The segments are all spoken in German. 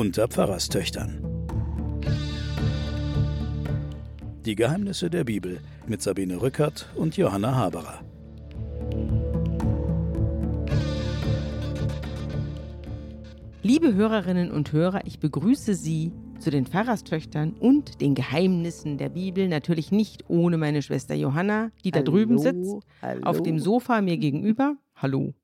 unter Pfarrerstöchtern. Die Geheimnisse der Bibel mit Sabine Rückert und Johanna Haberer. Liebe Hörerinnen und Hörer, ich begrüße Sie zu den Pfarrerstöchtern und den Geheimnissen der Bibel. Natürlich nicht ohne meine Schwester Johanna, die da Hallo, drüben sitzt, hallo. auf dem Sofa mir gegenüber. Hallo.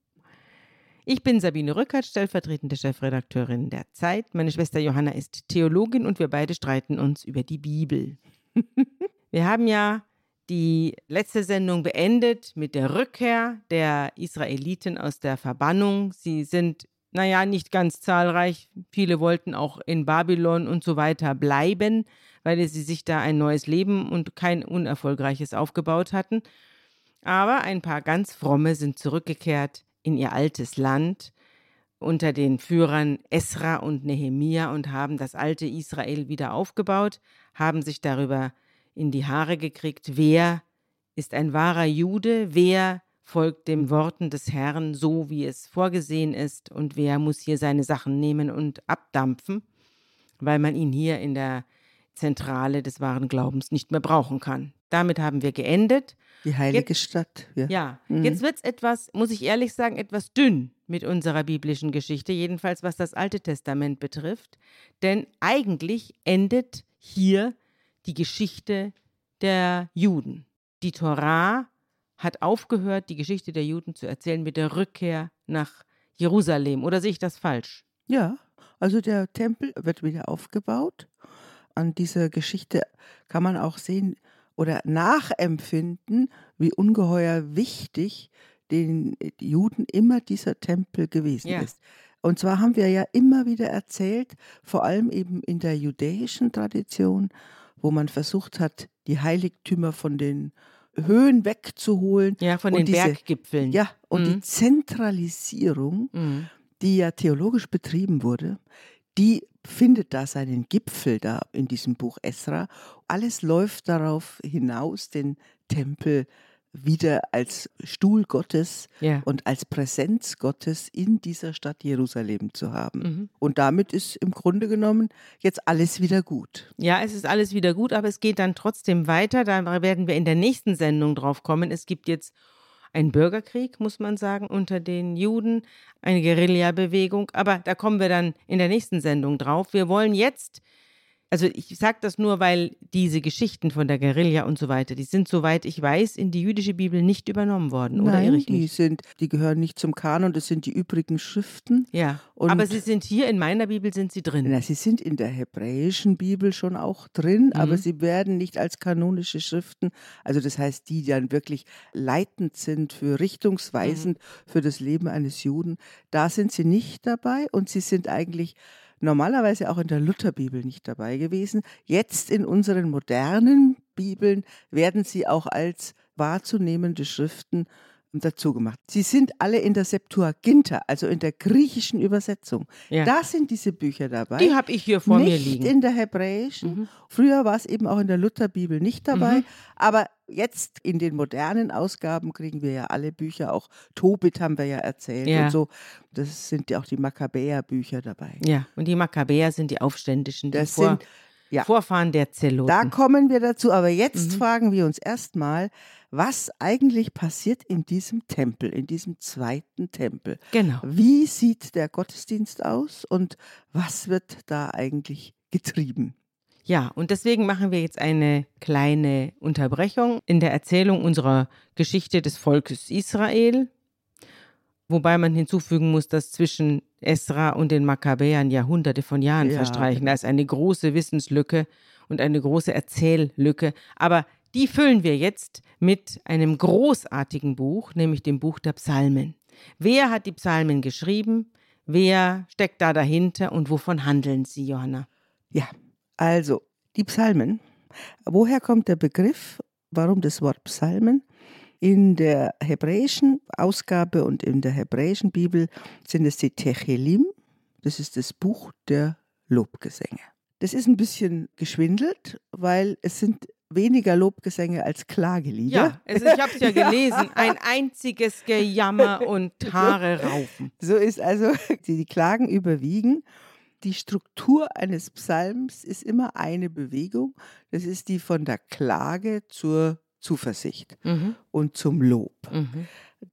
Ich bin Sabine Rückert, stellvertretende Chefredakteurin der Zeit. Meine Schwester Johanna ist Theologin und wir beide streiten uns über die Bibel. wir haben ja die letzte Sendung beendet mit der Rückkehr der Israeliten aus der Verbannung. Sie sind, naja, nicht ganz zahlreich. Viele wollten auch in Babylon und so weiter bleiben, weil sie sich da ein neues Leben und kein unerfolgreiches aufgebaut hatten. Aber ein paar ganz fromme sind zurückgekehrt in ihr altes Land unter den Führern Esra und Nehemia und haben das alte Israel wieder aufgebaut, haben sich darüber in die Haare gekriegt, wer ist ein wahrer Jude, wer folgt den Worten des Herrn so, wie es vorgesehen ist, und wer muss hier seine Sachen nehmen und abdampfen, weil man ihn hier in der Zentrale des wahren Glaubens nicht mehr brauchen kann. Damit haben wir geendet. Die heilige Stadt. Ja. Ja, Mhm. jetzt wird es etwas, muss ich ehrlich sagen, etwas dünn mit unserer biblischen Geschichte, jedenfalls was das Alte Testament betrifft. Denn eigentlich endet hier die Geschichte der Juden. Die Torah hat aufgehört, die Geschichte der Juden zu erzählen mit der Rückkehr nach Jerusalem. Oder sehe ich das falsch? ja, also der Tempel wird wieder aufgebaut. An dieser Geschichte kann man auch sehen oder nachempfinden, wie ungeheuer wichtig den Juden immer dieser Tempel gewesen Ja. ist. Und zwar haben wir ja immer wieder erzählt, vor allem eben in der judäischen Tradition, wo man versucht hat, die Heiligtümer von den Höhen wegzuholen. Ja, von den diese- Berggipfeln. Ja, und die Mhm. Zentralisierung, Mhm. die ja theologisch betrieben wurde, die findet da seinen Gipfel da in diesem Buch Esra. Alles läuft darauf hinaus, den Tempel wieder als Stuhl Gottes Ja. und als Präsenz Gottes in dieser Stadt Jerusalem zu haben. Mhm. Und damit ist im Grunde genommen jetzt alles wieder gut. Ja, es ist alles wieder gut, aber es geht dann trotzdem weiter. Da werden wir in der nächsten Sendung drauf kommen. Es gibt jetzt einen Bürgerkrieg, muss man sagen, unter den Juden, eine Guerillabewegung, aber da kommen wir dann in der nächsten Sendung drauf. Wir wollen jetzt, also ich sage das nur, weil diese Geschichten von der Guerilla und so weiter, die sind, soweit ich weiß, in die jüdische Bibel nicht übernommen worden, oder Nein, die mich? sind, die gehören nicht zum Kanon, das sind die übrigen Schriften. Ja, Und- aber sie sind hier, in meiner Bibel sind sie drin. Na, sie sind in der hebräischen Bibel schon auch drin, aber Mhm. sie werden nicht als kanonische Schriften, also das heißt, die dann wirklich leitend sind, für richtungsweisend Mhm. für das Leben eines Juden, da sind sie nicht dabei und sie sind eigentlich normalerweise auch in der Lutherbibel nicht dabei gewesen. Jetzt in unseren modernen Bibeln werden sie auch als wahrzunehmende Schriften dazu gemacht. Sie sind alle in der Septuaginta, also in der griechischen Übersetzung. Ja. Da sind diese Bücher dabei. Die habe ich hier vor nicht mir liegen. in der hebräischen. Mhm. Früher war es eben auch in der Lutherbibel nicht dabei. Mhm. Aber jetzt in den modernen Ausgaben kriegen wir ja alle Bücher. Auch Tobit haben wir ja erzählt Ja. und so. Das sind ja auch die Makkabäer-Bücher dabei. Ja, und die Makkabäer sind die Aufständischen, die Das Vor sind- ja. Vorfahren der Zeloten. Da kommen wir dazu. Aber jetzt Mhm. fragen wir uns erstmal, was eigentlich passiert in diesem Tempel, in diesem zweiten Tempel. genau. Wie sieht der Gottesdienst aus und was wird da eigentlich getrieben? Ja, und deswegen machen wir jetzt eine kleine Unterbrechung in der Erzählung unserer Geschichte des Volkes Israel. Wobei man hinzufügen muss, dass zwischen Esra und den Makkabäern Jahrhunderte von Jahren Ja, verstreichen. Da ist eine große Wissenslücke und eine große Erzähllücke. Aber die füllen wir jetzt mit einem großartigen Buch, nämlich dem Buch der Psalmen. Wer hat die Psalmen geschrieben? Wer steckt da dahinter und wovon handeln sie, Johanna? Ja, also die Psalmen. Woher kommt der Begriff? Warum das Wort Psalmen? In der hebräischen Ausgabe und in der hebräischen Bibel sind es die Techelim. Das ist das Buch der Lobgesänge. Das ist ein bisschen geschwindelt, weil es sind weniger Lobgesänge als Klagelieder. Ja, es, ich habe es ja gelesen. Ein einziges Gejammer und Haare raufen. So ist also, die, die Klagen überwiegen. Die Struktur eines Psalms ist immer eine Bewegung. Das ist die von der Klage zur Zuversicht Mhm. und zum Lob. Mhm.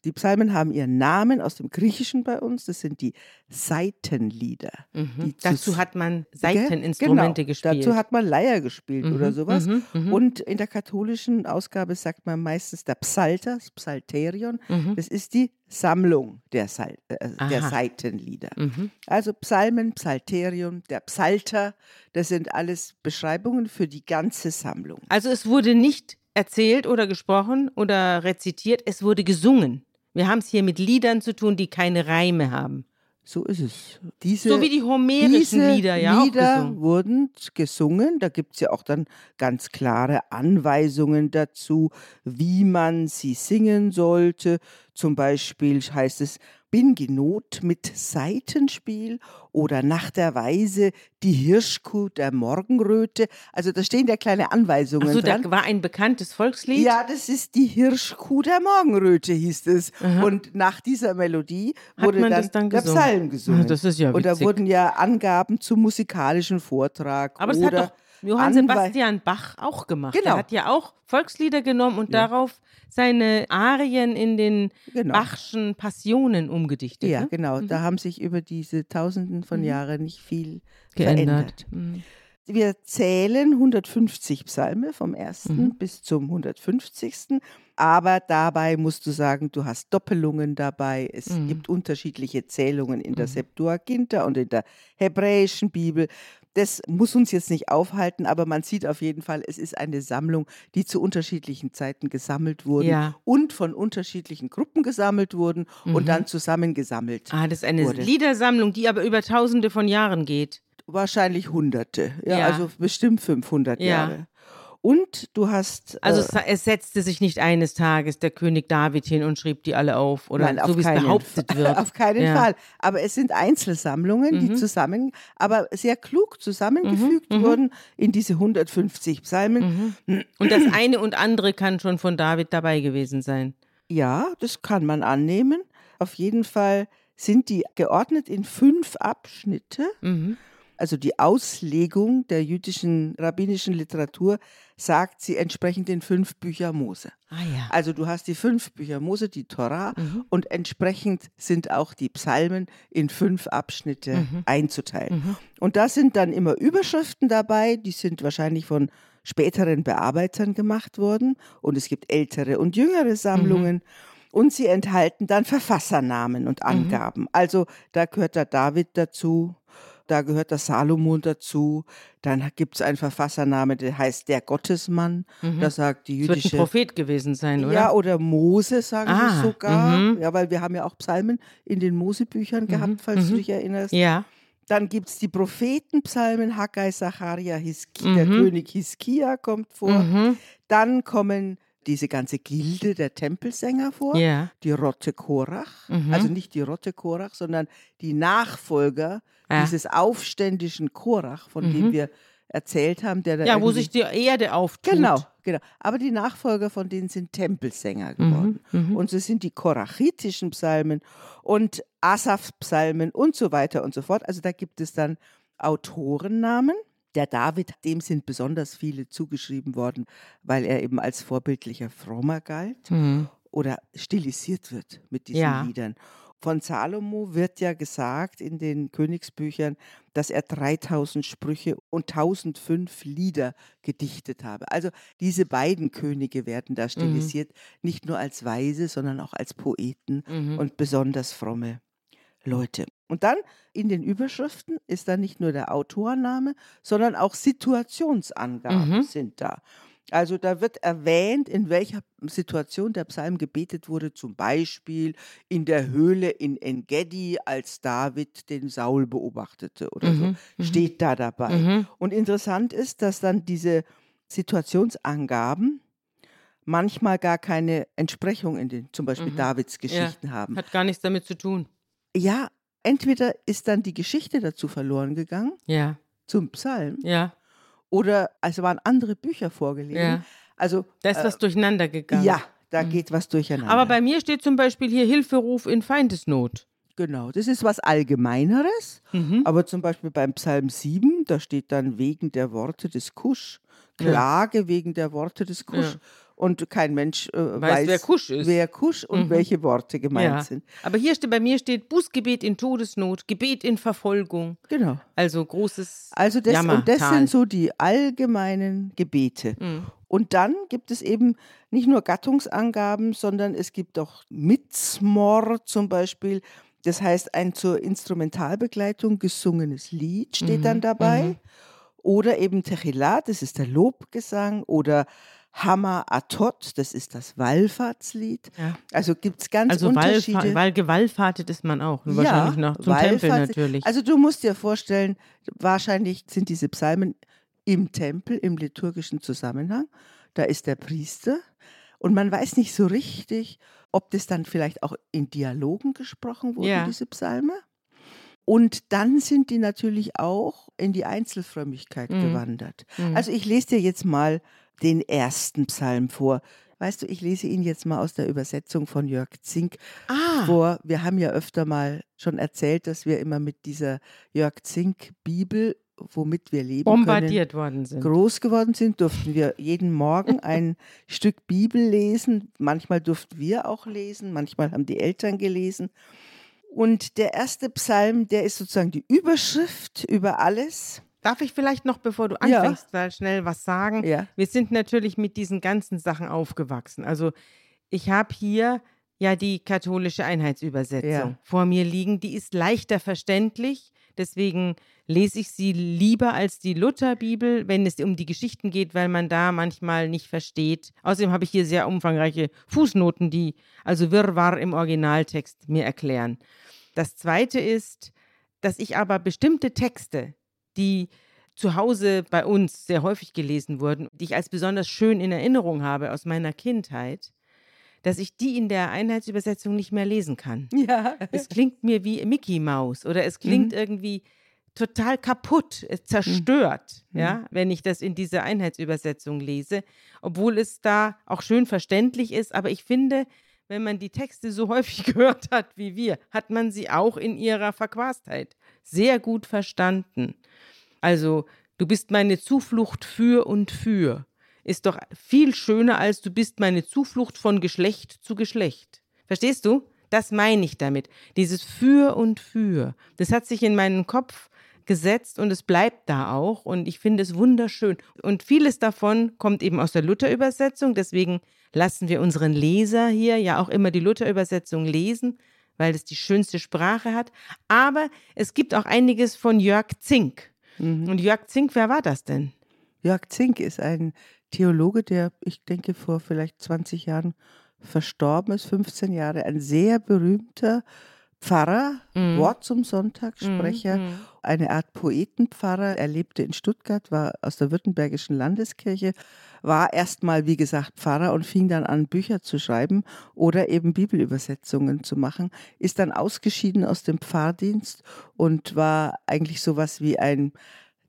Die Psalmen haben ihren Namen aus dem Griechischen bei uns. Das sind die Seitenlieder. Mhm. Die Dazu zu- hat man? Seiteninstrumente genau. gespielt. Dazu hat man Leier gespielt oder Mhm, sowas. mhm, mhm. Und in der katholischen Ausgabe sagt man meistens der Psalter, das Psalterion. Mhm. Das ist die Sammlung der, Sal äh, der. Seitenlieder. Mhm. Also Psalmen, Psalterium, der Psalter, das sind alles Beschreibungen für die ganze Sammlung. Also es wurde nicht erzählt oder gesprochen oder rezitiert, es wurde gesungen. Wir haben es hier mit Liedern zu tun, die keine Reime haben. So ist es. Diese, so wie die homerischen diese Lieder ja Lieder gesungen. wurden gesungen. Da gibt es ja auch dann ganz klare Anweisungen dazu, wie man sie singen sollte. Zum Beispiel heißt es, bin genot mit Saitenspiel oder nach der Weise die Hirschkuh der Morgenröte. Also da stehen ja kleine Anweisungen Achso, dran. da war ein bekanntes Volkslied. Ja, das ist die Hirschkuh der Morgenröte, hieß es. Aha. Und nach dieser Melodie wurde man dann, dann der gesungen? Psalm gesungen. Ah, das ist ja Und da witzig. wurden ja Angaben zum musikalischen Vortrag. Aber oder hat doch Johann Sebastian Bach auch gemacht. Genau. Er hat ja auch Volkslieder genommen und Ja. darauf seine Arien in den Genau. Bachschen Passionen umgedichtet. Ja, ne? genau. Da haben sich über diese Tausenden von Mhm. Jahren nicht viel geändert. verändert. Mhm. Wir zählen 150 Psalme vom ersten Mhm. bis zum 150. Aber dabei musst du sagen, du hast Doppelungen dabei. Es Mhm. gibt unterschiedliche Zählungen in der Mhm. Septuaginta und in der hebräischen Bibel. Das muss uns jetzt nicht aufhalten, aber man sieht auf jeden Fall, es ist eine Sammlung, die zu unterschiedlichen Zeiten gesammelt wurde Ja. und von unterschiedlichen Gruppen gesammelt wurden Mhm. und dann zusammengesammelt. Ah, das ist eine wurde. Liedersammlung, die aber über tausende von Jahren geht. Wahrscheinlich Hunderte, ja, Ja. also bestimmt 500 Ja. Jahre. Und du hast Also äh, es, es setzte sich nicht eines Tages der König David hin und schrieb die alle auf oder Nein, so wie es behauptet Fall. wird. Auf keinen Ja. Fall. Aber es sind Einzelsammlungen, die Mhm. zusammen, aber sehr klug zusammengefügt Mhm, mhm. wurden in diese 150 Psalmen. Mhm. Und das eine und andere kann schon von David dabei gewesen sein. Ja, das kann man annehmen. Auf jeden Fall sind die geordnet in fünf Abschnitte. Mhm. Also die Auslegung der jüdischen rabbinischen Literatur sagt sie entsprechend den fünf Bücher Mose. Ah ja. Also du hast die fünf Bücher Mose, die Torah, Mhm. und entsprechend sind auch die Psalmen in fünf Abschnitte Mhm. einzuteilen. Mhm. Und da sind dann immer Überschriften dabei, die sind wahrscheinlich von späteren Bearbeitern gemacht worden. Und es gibt ältere und jüngere Sammlungen. Und sie enthalten dann Verfassernamen und Angaben. Also da gehört der David dazu, da gehört der Salomon dazu. Dann gibt es einen Verfassername, der heißt der Gottesmann. Mhm. Da sagt die Es wird ein jüdische Prophet gewesen sein, oder? ja, oder Mose, sagen Ah, sie sogar. mhm. Ja, weil wir haben ja auch Psalmen in den Mosebüchern gehabt, falls du mhm. dich erinnerst. Ja. Dann gibt es die Prophetenpsalmen, Haggai, Zacharia, Hiskia, der Mhm. König Hiskia kommt vor. Mhm. Dann kommen diese ganze Gilde der Tempelsänger vor, Ja. die Rotte Korach. Mhm. Also nicht die Rotte Korach, sondern die Nachfolger Ja. dieses aufständischen Korach, von Mhm. dem wir erzählt haben. Der da Ja, wo sich die Erde auftut. Genau, genau. Aber die Nachfolger von denen sind Tempelsänger geworden. Mhm. Mhm. Und es sind die korachitischen Psalmen und Asaf-Psalmen und so weiter und so fort. Also da gibt es dann Autorennamen. Der David, dem sind besonders viele zugeschrieben worden, weil er eben als vorbildlicher Frommer galt Mhm. oder stilisiert wird mit diesen Ja. Liedern. Von Salomo wird ja gesagt in den Königsbüchern, dass er 3000 Sprüche und 1005 Lieder gedichtet habe. Also diese beiden Könige werden da stilisiert, nicht nur als Weise, sondern auch als Poeten Mhm. und besonders fromme Leute. Und dann in den Überschriften ist da nicht nur der Autorname, sondern auch Situationsangaben Mhm. sind da. Also da wird erwähnt, in welcher Situation der Psalm gebetet wurde, zum Beispiel in der Höhle in Engedi, als David den Saul beobachtete oder Mhm, so. mhm. Steht da dabei. Mhm. Und interessant ist, dass dann diese Situationsangaben manchmal gar keine Entsprechung in den zum Beispiel Mhm. Davids Geschichten haben. Hat gar nichts damit zu tun. Ja, entweder ist dann die Geschichte dazu verloren gegangen, Ja, zum Psalm, ja, oder es waren andere Bücher vorgelesen. ja. Also, Da ist äh, was durcheinander gegangen. ja, da Mhm. geht was durcheinander. Aber bei mir steht zum Beispiel hier Hilferuf in Feindesnot. Genau, das ist was Allgemeineres. Mhm. Aber zum Beispiel beim Psalm 7, da steht dann wegen der Worte des Kusch, Ja. Klage wegen der Worte des Kusch. Ja. Und kein Mensch äh, weiß, wer Kusch ist. wer Kusch und Mhm. welche Worte gemeint Ja. sind. Aber hier steht, bei mir steht Bußgebet in Todesnot, Gebet in Verfolgung. Genau. Also großes Also das, und das sind so die allgemeinen Gebete. Mhm. Und dann gibt es eben nicht nur Gattungsangaben, sondern es gibt auch Mitzmor zum Beispiel. Das heißt, ein zur Instrumentalbegleitung gesungenes Lied steht Mhm, dann dabei. mhm. Oder eben Techilah, das ist der Lobgesang. Oder Hama Atot, das ist das Wallfahrtslied. Ja. Also gibt es ganz Also Unterschiede. Wallfa weil gewallfahrtet ist man auch. Wahrscheinlich noch zum Tempel natürlich. Also du musst dir vorstellen, wahrscheinlich sind diese Psalmen im Tempel, im liturgischen Zusammenhang. Da ist der Priester und man weiß nicht so richtig, ob das dann vielleicht auch in Dialogen gesprochen wurden, Ja. diese Psalme. Und dann sind die natürlich auch in die Einzelfrömmigkeit Mhm. gewandert. Mhm. Also ich lese dir jetzt mal den ersten Psalm vor. Weißt du, ich lese ihn jetzt mal aus der Übersetzung von Jörg Zink ah, vor. Wir haben ja öfter mal schon erzählt, dass wir immer mit dieser Jörg Zink Bibel, womit wir leben bombardiert worden sind. können, groß geworden sind, durften wir jeden Morgen ein Stück Bibel lesen. Manchmal durften wir auch lesen, manchmal haben die Eltern gelesen. Und der erste Psalm, der ist sozusagen die Überschrift über alles. Darf ich vielleicht noch, bevor du Ja. anfängst, mal schnell was sagen? Ja. Wir sind natürlich mit diesen ganzen Sachen aufgewachsen. Also ich habe hier ja die katholische Einheitsübersetzung Ja. vor mir liegen. Die ist leichter verständlich. Deswegen lese ich sie lieber als die Lutherbibel, wenn es um die Geschichten geht, weil man da manchmal nicht versteht. Außerdem habe ich hier sehr umfangreiche Fußnoten, die also Wirrwarr im Originaltext mir erklären. Das Zweite ist, dass ich aber bestimmte Texte, die zu Hause bei uns sehr häufig gelesen wurden, die ich als besonders schön in Erinnerung habe aus meiner Kindheit, dass ich die in der Einheitsübersetzung nicht mehr lesen kann. Ja. Es klingt mir wie Mickey Mouse oder es klingt irgendwie total kaputt, es zerstört, Mhm. ja, wenn ich das in dieser Einheitsübersetzung lese, obwohl es da auch schön verständlich ist, aber ich finde, wenn man die Texte so häufig gehört hat wie wir, hat man sie auch in ihrer Verquastheit sehr gut verstanden. Also, du bist meine Zuflucht für und für. Ist doch viel schöner, als du bist meine Zuflucht von Geschlecht zu Geschlecht. Verstehst du? Das meine ich damit. Dieses für und für. Das hat sich in meinen Kopf gesetzt und es bleibt da auch und ich finde es wunderschön. Und vieles davon kommt eben aus der Luther-Übersetzung, deswegen lassen wir unseren Leser hier ja auch immer die Luther-Übersetzung lesen, weil es die schönste Sprache hat. Aber es gibt auch einiges von Jörg Zink. Und Jörg Zink, wer war das denn? Jörg Zink ist ein Theologe, der, ich denke, vor vielleicht 20 Jahren verstorben ist, 15 Jahre, ein sehr berühmter Pfarrer, Mhm. Wort zum Sonntag, Sprecher, Mhm. eine Art Poetenpfarrer. Er lebte in Stuttgart, war aus der Württembergischen Landeskirche, war erstmal, wie gesagt, Pfarrer und fing dann an, Bücher zu schreiben oder eben Bibelübersetzungen zu machen, ist dann ausgeschieden aus dem Pfarrdienst und war eigentlich sowas wie ein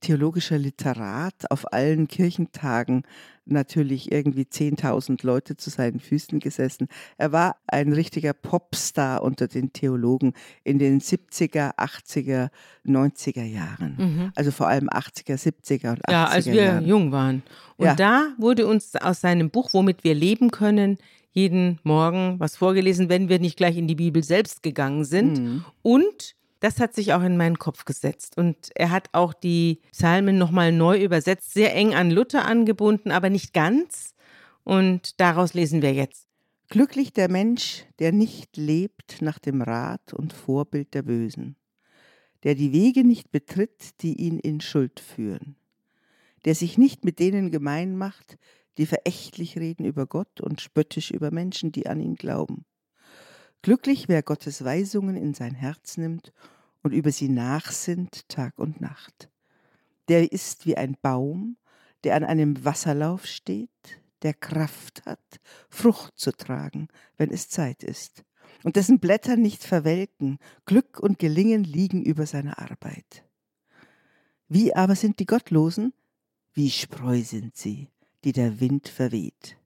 theologischer Literat auf allen Kirchentagen natürlich irgendwie 10.000 Leute zu seinen Füßen gesessen. Er war ein richtiger Popstar unter den Theologen in den 70er, 80er, 90er Jahren. Mhm. Also vor allem 80er, 70er und 80er Ja, als wir Jahren. jung waren. Und Ja. da wurde uns aus seinem Buch, womit wir leben können, jeden Morgen was vorgelesen, wenn wir nicht gleich in die Bibel selbst gegangen sind. Mhm. Und das hat sich auch in meinen Kopf gesetzt. Und er hat auch die Psalmen nochmal neu übersetzt, sehr eng an Luther angebunden, aber nicht ganz. Und daraus lesen wir jetzt. Glücklich der Mensch, der nicht lebt nach dem Rat und Vorbild der Bösen, der die Wege nicht betritt, die ihn in Schuld führen, der sich nicht mit denen gemein macht, die verächtlich reden über Gott und spöttisch über Menschen, die an ihn glauben. Glücklich, wer Gottes Weisungen in sein Herz nimmt und über sie nachsinnt Tag und Nacht. Der ist wie ein Baum, der an einem Wasserlauf steht, der Kraft hat, Frucht zu tragen, wenn es Zeit ist, und dessen Blätter nicht verwelken, Glück und Gelingen liegen über seiner Arbeit. Wie aber sind die Gottlosen? Wie Spreu sind sie, die der Wind verweht.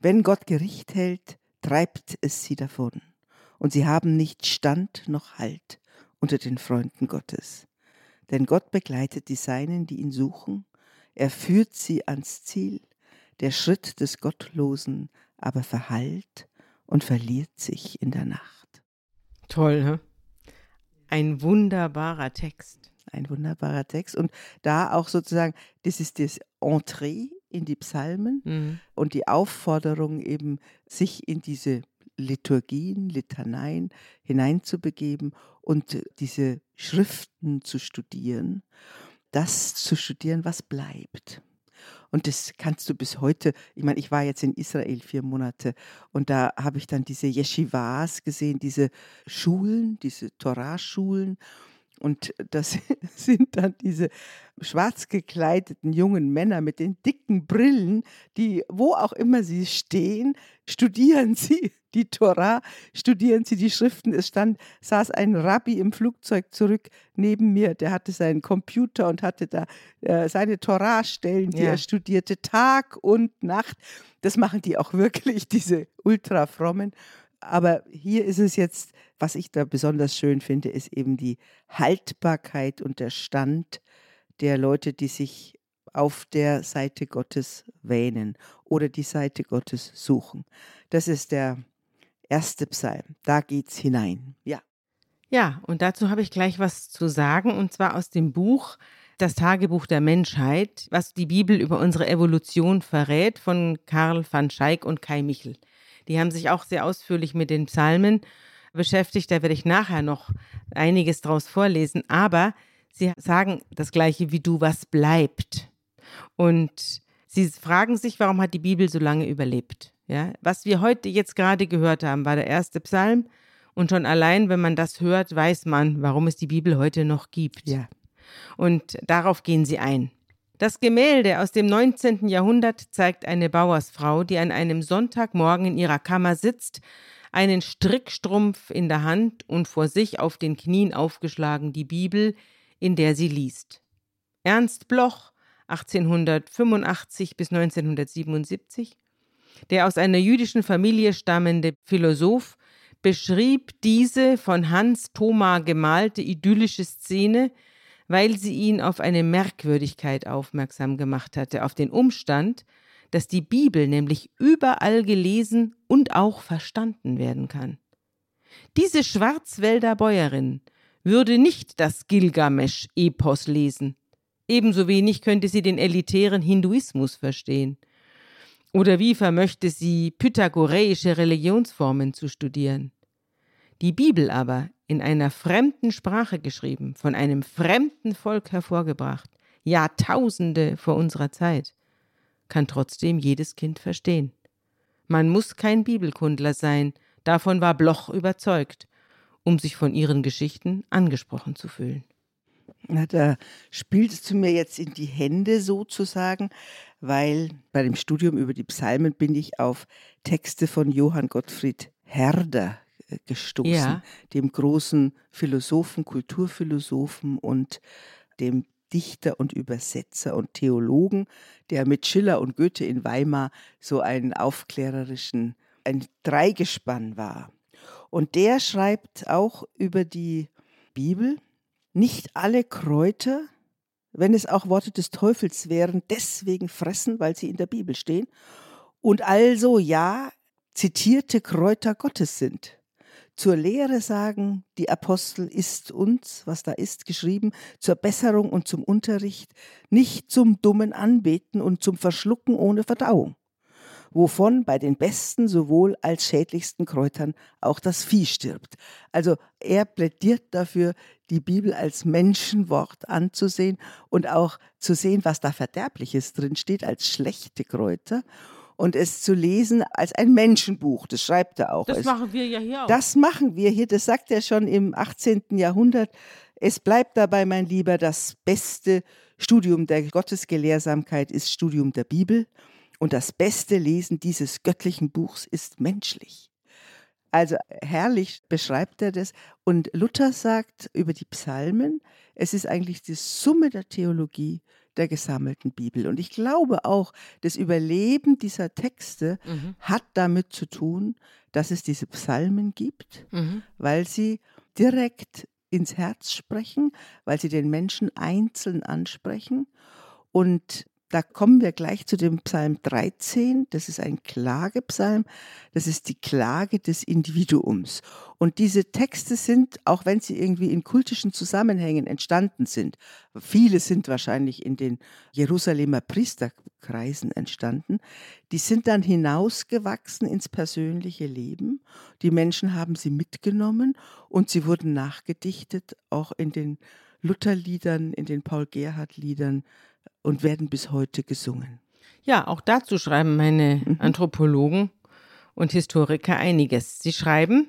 Wenn Gott Gericht hält, treibt es sie davon, und sie haben nicht Stand noch Halt unter den Freunden Gottes. Denn Gott begleitet die Seinen, die ihn suchen, er führt sie ans Ziel, der Schritt des Gottlosen aber verhallt und verliert sich in der Nacht. Toll, ne? Ein wunderbarer Text. Ein wunderbarer Text. Und da auch sozusagen, das ist das Entree in die Psalmen mhm. und die Aufforderung eben, sich in diese Liturgien, Litaneien hineinzubegeben und diese Schriften zu studieren, das zu studieren, was bleibt. Und das kannst du bis heute, ich meine, ich war jetzt in Israel vier Monate und da habe ich dann diese Yeshivas gesehen, diese Schulen, diese Torah-Schulen. Und das sind dann diese schwarz gekleideten jungen Männer mit den dicken Brillen, die, wo auch immer sie stehen, studieren sie die Tora, studieren sie die Schriften. Es stand, saß ein Rabbi im Flugzeug zurück neben mir, der hatte seinen Computer und hatte da äh, seine Tora-Stellen, die ja. er studierte, Tag und Nacht. Das machen die auch wirklich, diese ultrafrommen. Aber hier ist es jetzt, was ich da besonders schön finde, ist eben die Haltbarkeit und der Stand der Leute, die sich auf der Seite Gottes wähnen oder die Seite Gottes suchen. Das ist der erste Psalm. Da geht's hinein. Ja. Ja, und dazu habe ich gleich was zu sagen, und zwar aus dem Buch Das Tagebuch der Menschheit, was die Bibel über unsere Evolution verrät, von Karl van Schaik und Kai Michel. Die haben sich auch sehr ausführlich mit den Psalmen beschäftigt. Da werde ich nachher noch einiges draus vorlesen. Aber sie sagen das Gleiche wie du, was bleibt. Und sie fragen sich, warum hat die Bibel so lange überlebt? Ja, was wir heute jetzt gerade gehört haben, war der erste Psalm. Und schon allein, wenn man das hört, weiß man, warum es die Bibel heute noch gibt. Ja. Und darauf gehen sie ein. Das Gemälde aus dem 19. Jahrhundert zeigt eine Bauersfrau, die an einem Sonntagmorgen in ihrer Kammer sitzt, einen Strickstrumpf in der Hand und vor sich auf den Knien aufgeschlagen die Bibel, in der sie liest. Ernst Bloch, 1885 bis 1977, der aus einer jüdischen Familie stammende Philosoph, beschrieb diese von Hans Thoma gemalte idyllische Szene, weil sie ihn auf eine Merkwürdigkeit aufmerksam gemacht hatte, auf den Umstand, dass die Bibel nämlich überall gelesen und auch verstanden werden kann. Diese Schwarzwälder Bäuerin würde nicht das Gilgamesch-Epos lesen. Ebenso wenig könnte sie den elitären Hinduismus verstehen. Oder wie vermöchte sie pythagoreische Religionsformen zu studieren? Die Bibel aber, in einer fremden Sprache geschrieben, von einem fremden Volk hervorgebracht, Jahrtausende vor unserer Zeit, kann trotzdem jedes Kind verstehen. Man muss kein Bibelkundler sein, davon war Bloch überzeugt, um sich von ihren Geschichten angesprochen zu fühlen. Na, da spielst du mir jetzt in die Hände sozusagen, weil bei dem Studium über die Psalmen bin ich auf Texte von Johann Gottfried Herder gestoßen, ja. dem großen Philosophen, Kulturphilosophen und dem Dichter und Übersetzer und Theologen, der mit Schiller und Goethe in Weimar so einen aufklärerischen, ein Dreigespann war. Und der schreibt auch über die Bibel, nicht alle Kräuter, wenn es auch Worte des Teufels wären, deswegen fressen, weil sie in der Bibel stehen, und also ja, zitierte Kräuter Gottes sind. Zur Lehre sagen die Apostel ist uns, was da ist, geschrieben, zur Besserung und zum Unterricht, nicht zum dummen Anbeten und zum Verschlucken ohne Verdauung wovon bei den besten sowohl als schädlichsten Kräutern auch das Vieh stirbt. Also er plädiert dafür, die Bibel als Menschenwort anzusehen und auch zu sehen, was da Verderbliches drin steht, als schlechte Kräuter und es zu lesen als ein Menschenbuch. Das schreibt er auch. Das es, machen wir ja hier auch. Das machen wir hier. Das sagt er schon im 18. Jahrhundert. Es bleibt dabei, mein Lieber, das beste Studium der Gottesgelehrsamkeit ist Studium der Bibel. Und das beste Lesen dieses göttlichen Buchs ist menschlich. Also herrlich beschreibt er das. Und Luther sagt über die Psalmen, es ist eigentlich die Summe der Theologie, der gesammelten Bibel. Und ich glaube auch, das Überleben dieser Texte Mhm. hat damit zu tun, dass es diese Psalmen gibt, Mhm. weil sie direkt ins Herz sprechen, weil sie den Menschen einzeln ansprechen. Und da kommen wir gleich zu dem Psalm 13. Das ist ein Klagepsalm. Das ist die Klage des Individuums. Und diese Texte sind, auch wenn sie irgendwie in kultischen Zusammenhängen entstanden sind, viele sind wahrscheinlich in den Jerusalemer Priesterkreisen entstanden, die sind dann hinausgewachsen ins persönliche Leben. Die Menschen haben sie mitgenommen und sie wurden nachgedichtet, auch in den Lutherliedern, in den Paul-Gerhardt-Liedern und werden bis heute gesungen. Ja, auch dazu schreiben meine Mhm. Anthropologen und Historiker einiges. Sie schreiben,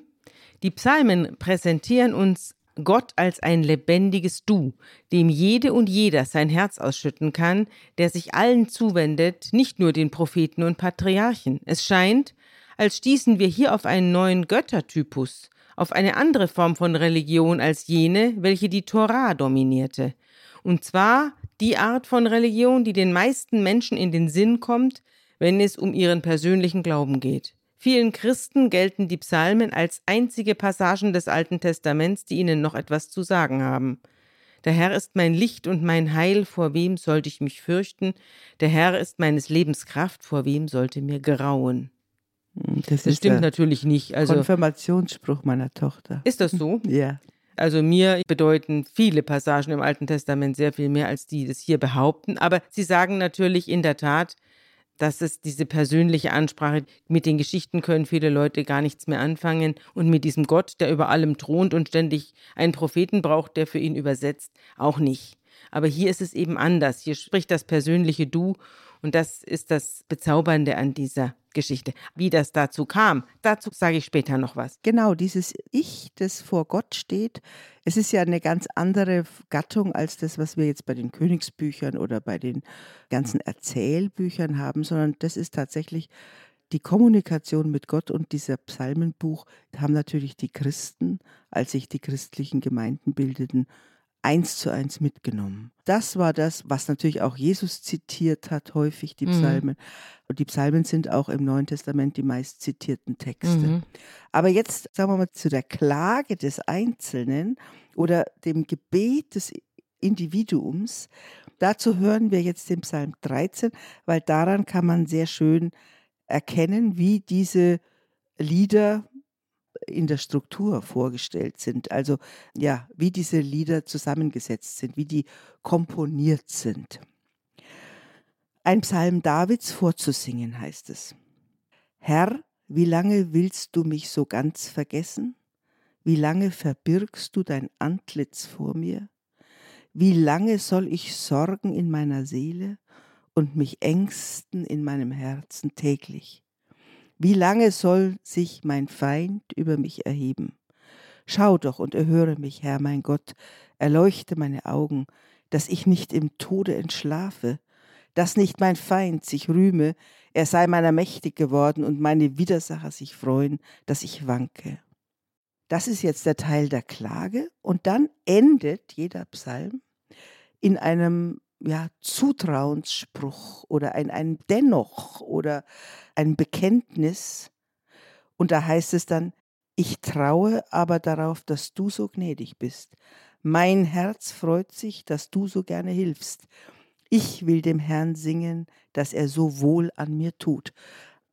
die Psalmen präsentieren uns Gott als ein lebendiges Du, dem jede und jeder sein Herz ausschütten kann, der sich allen zuwendet, nicht nur den Propheten und Patriarchen. Es scheint, als stießen wir hier auf einen neuen Göttertypus, auf eine andere Form von Religion als jene, welche die Torah dominierte. Und zwar die Art von Religion, die den meisten Menschen in den Sinn kommt, wenn es um ihren persönlichen Glauben geht. Vielen Christen gelten die Psalmen als einzige Passagen des Alten Testaments, die ihnen noch etwas zu sagen haben. Der Herr ist mein Licht und mein Heil, vor wem sollte ich mich fürchten? Der Herr ist meines Lebens Kraft, vor wem sollte mir grauen? Das, Das stimmt natürlich nicht. Also Konfirmationsspruch meiner Tochter. ist das so? Ja. Also mir bedeuten viele Passagen im Alten Testament sehr viel mehr, als die das hier behaupten. Aber sie sagen natürlich in der Tat, dass es diese persönliche Ansprache, mit den Geschichten können viele Leute gar nichts mehr anfangen und mit diesem Gott, der über allem thront und ständig einen Propheten braucht, der für ihn übersetzt, auch nicht. Aber hier ist es eben anders. Hier spricht das persönliche Du und das ist das Bezaubernde an dieser Geschichte. Wie das dazu kam, dazu sage ich später noch was. Genau, dieses Ich, das vor Gott steht, es ist ja eine ganz andere Gattung als das, was wir jetzt bei den Königsbüchern oder bei den ganzen Erzählbüchern haben, sondern das ist tatsächlich die Kommunikation mit Gott und dieser Psalmenbuch haben natürlich die Christen, als sich die christlichen Gemeinden bildeten, eins zu eins mitgenommen. Das war das, was natürlich auch Jesus zitiert hat, häufig die Mhm. Psalmen. Und die Psalmen sind auch im Neuen Testament die meist zitierten Texte. Mhm. Aber jetzt sagen wir mal zu der Klage des Einzelnen oder dem Gebet des Individuums. Dazu hören wir jetzt den Psalm 13, weil daran kann man sehr schön erkennen, wie diese Lieder in der Struktur vorgestellt sind. Also ja, wie diese Lieder zusammengesetzt sind, wie die komponiert sind. Ein Psalm Davids vorzusingen heißt es. Herr, wie lange willst du mich so ganz vergessen? Wie lange verbirgst du dein Antlitz vor mir? Wie lange soll ich sorgen in meiner Seele und mich ängsten in meinem Herzen täglich? Wie lange soll sich mein Feind über mich erheben? Schau doch und erhöre mich, Herr mein Gott, erleuchte meine Augen, dass ich nicht im Tode entschlafe, dass nicht mein Feind sich rühme, er sei meiner mächtig geworden und meine Widersacher sich freuen, dass ich wanke. Das ist jetzt der Teil der Klage und dann endet jeder Psalm in einem ja, Zutrauensspruch oder ein, ein Dennoch oder ein Bekenntnis. Und da heißt es dann, ich traue aber darauf, dass du so gnädig bist. Mein Herz freut sich, dass du so gerne hilfst. Ich will dem Herrn singen, dass er so wohl an mir tut.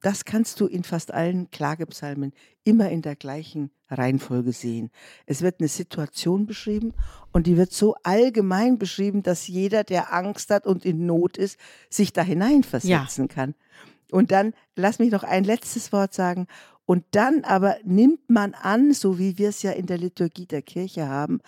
Das kannst du in fast allen Klagepsalmen immer in der gleichen Reihenfolge sehen. Es wird eine Situation beschrieben und die wird so allgemein beschrieben, dass jeder, der Angst hat und in Not ist, sich da hineinversetzen kann. Und dann, lass mich noch ein letztes Wort sagen. Und dann aber nimmt man an, so wie wir es ja in der Liturgie der Kirche haben,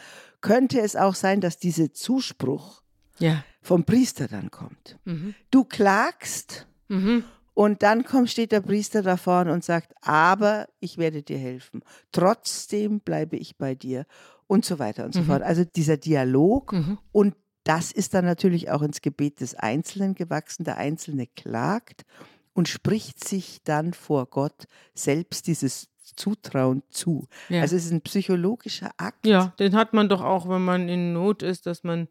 könnte es auch sein, dass dieser Zuspruch Ja. vom Priester dann kommt. Mhm. Du klagst Mhm. Und dann kommt, steht der Priester da vorne und sagt, aber ich werde dir helfen. Trotzdem bleibe ich bei dir und so weiter und so Mhm. fort. Also dieser Dialog Mhm. und das ist dann natürlich auch ins Gebet des Einzelnen gewachsen. Der Einzelne klagt und spricht sich dann vor Gott selbst dieses Zutrauen zu. Ja. Also es ist ein psychologischer Akt. Ja, den hat man doch auch, wenn man in Not ist, dass man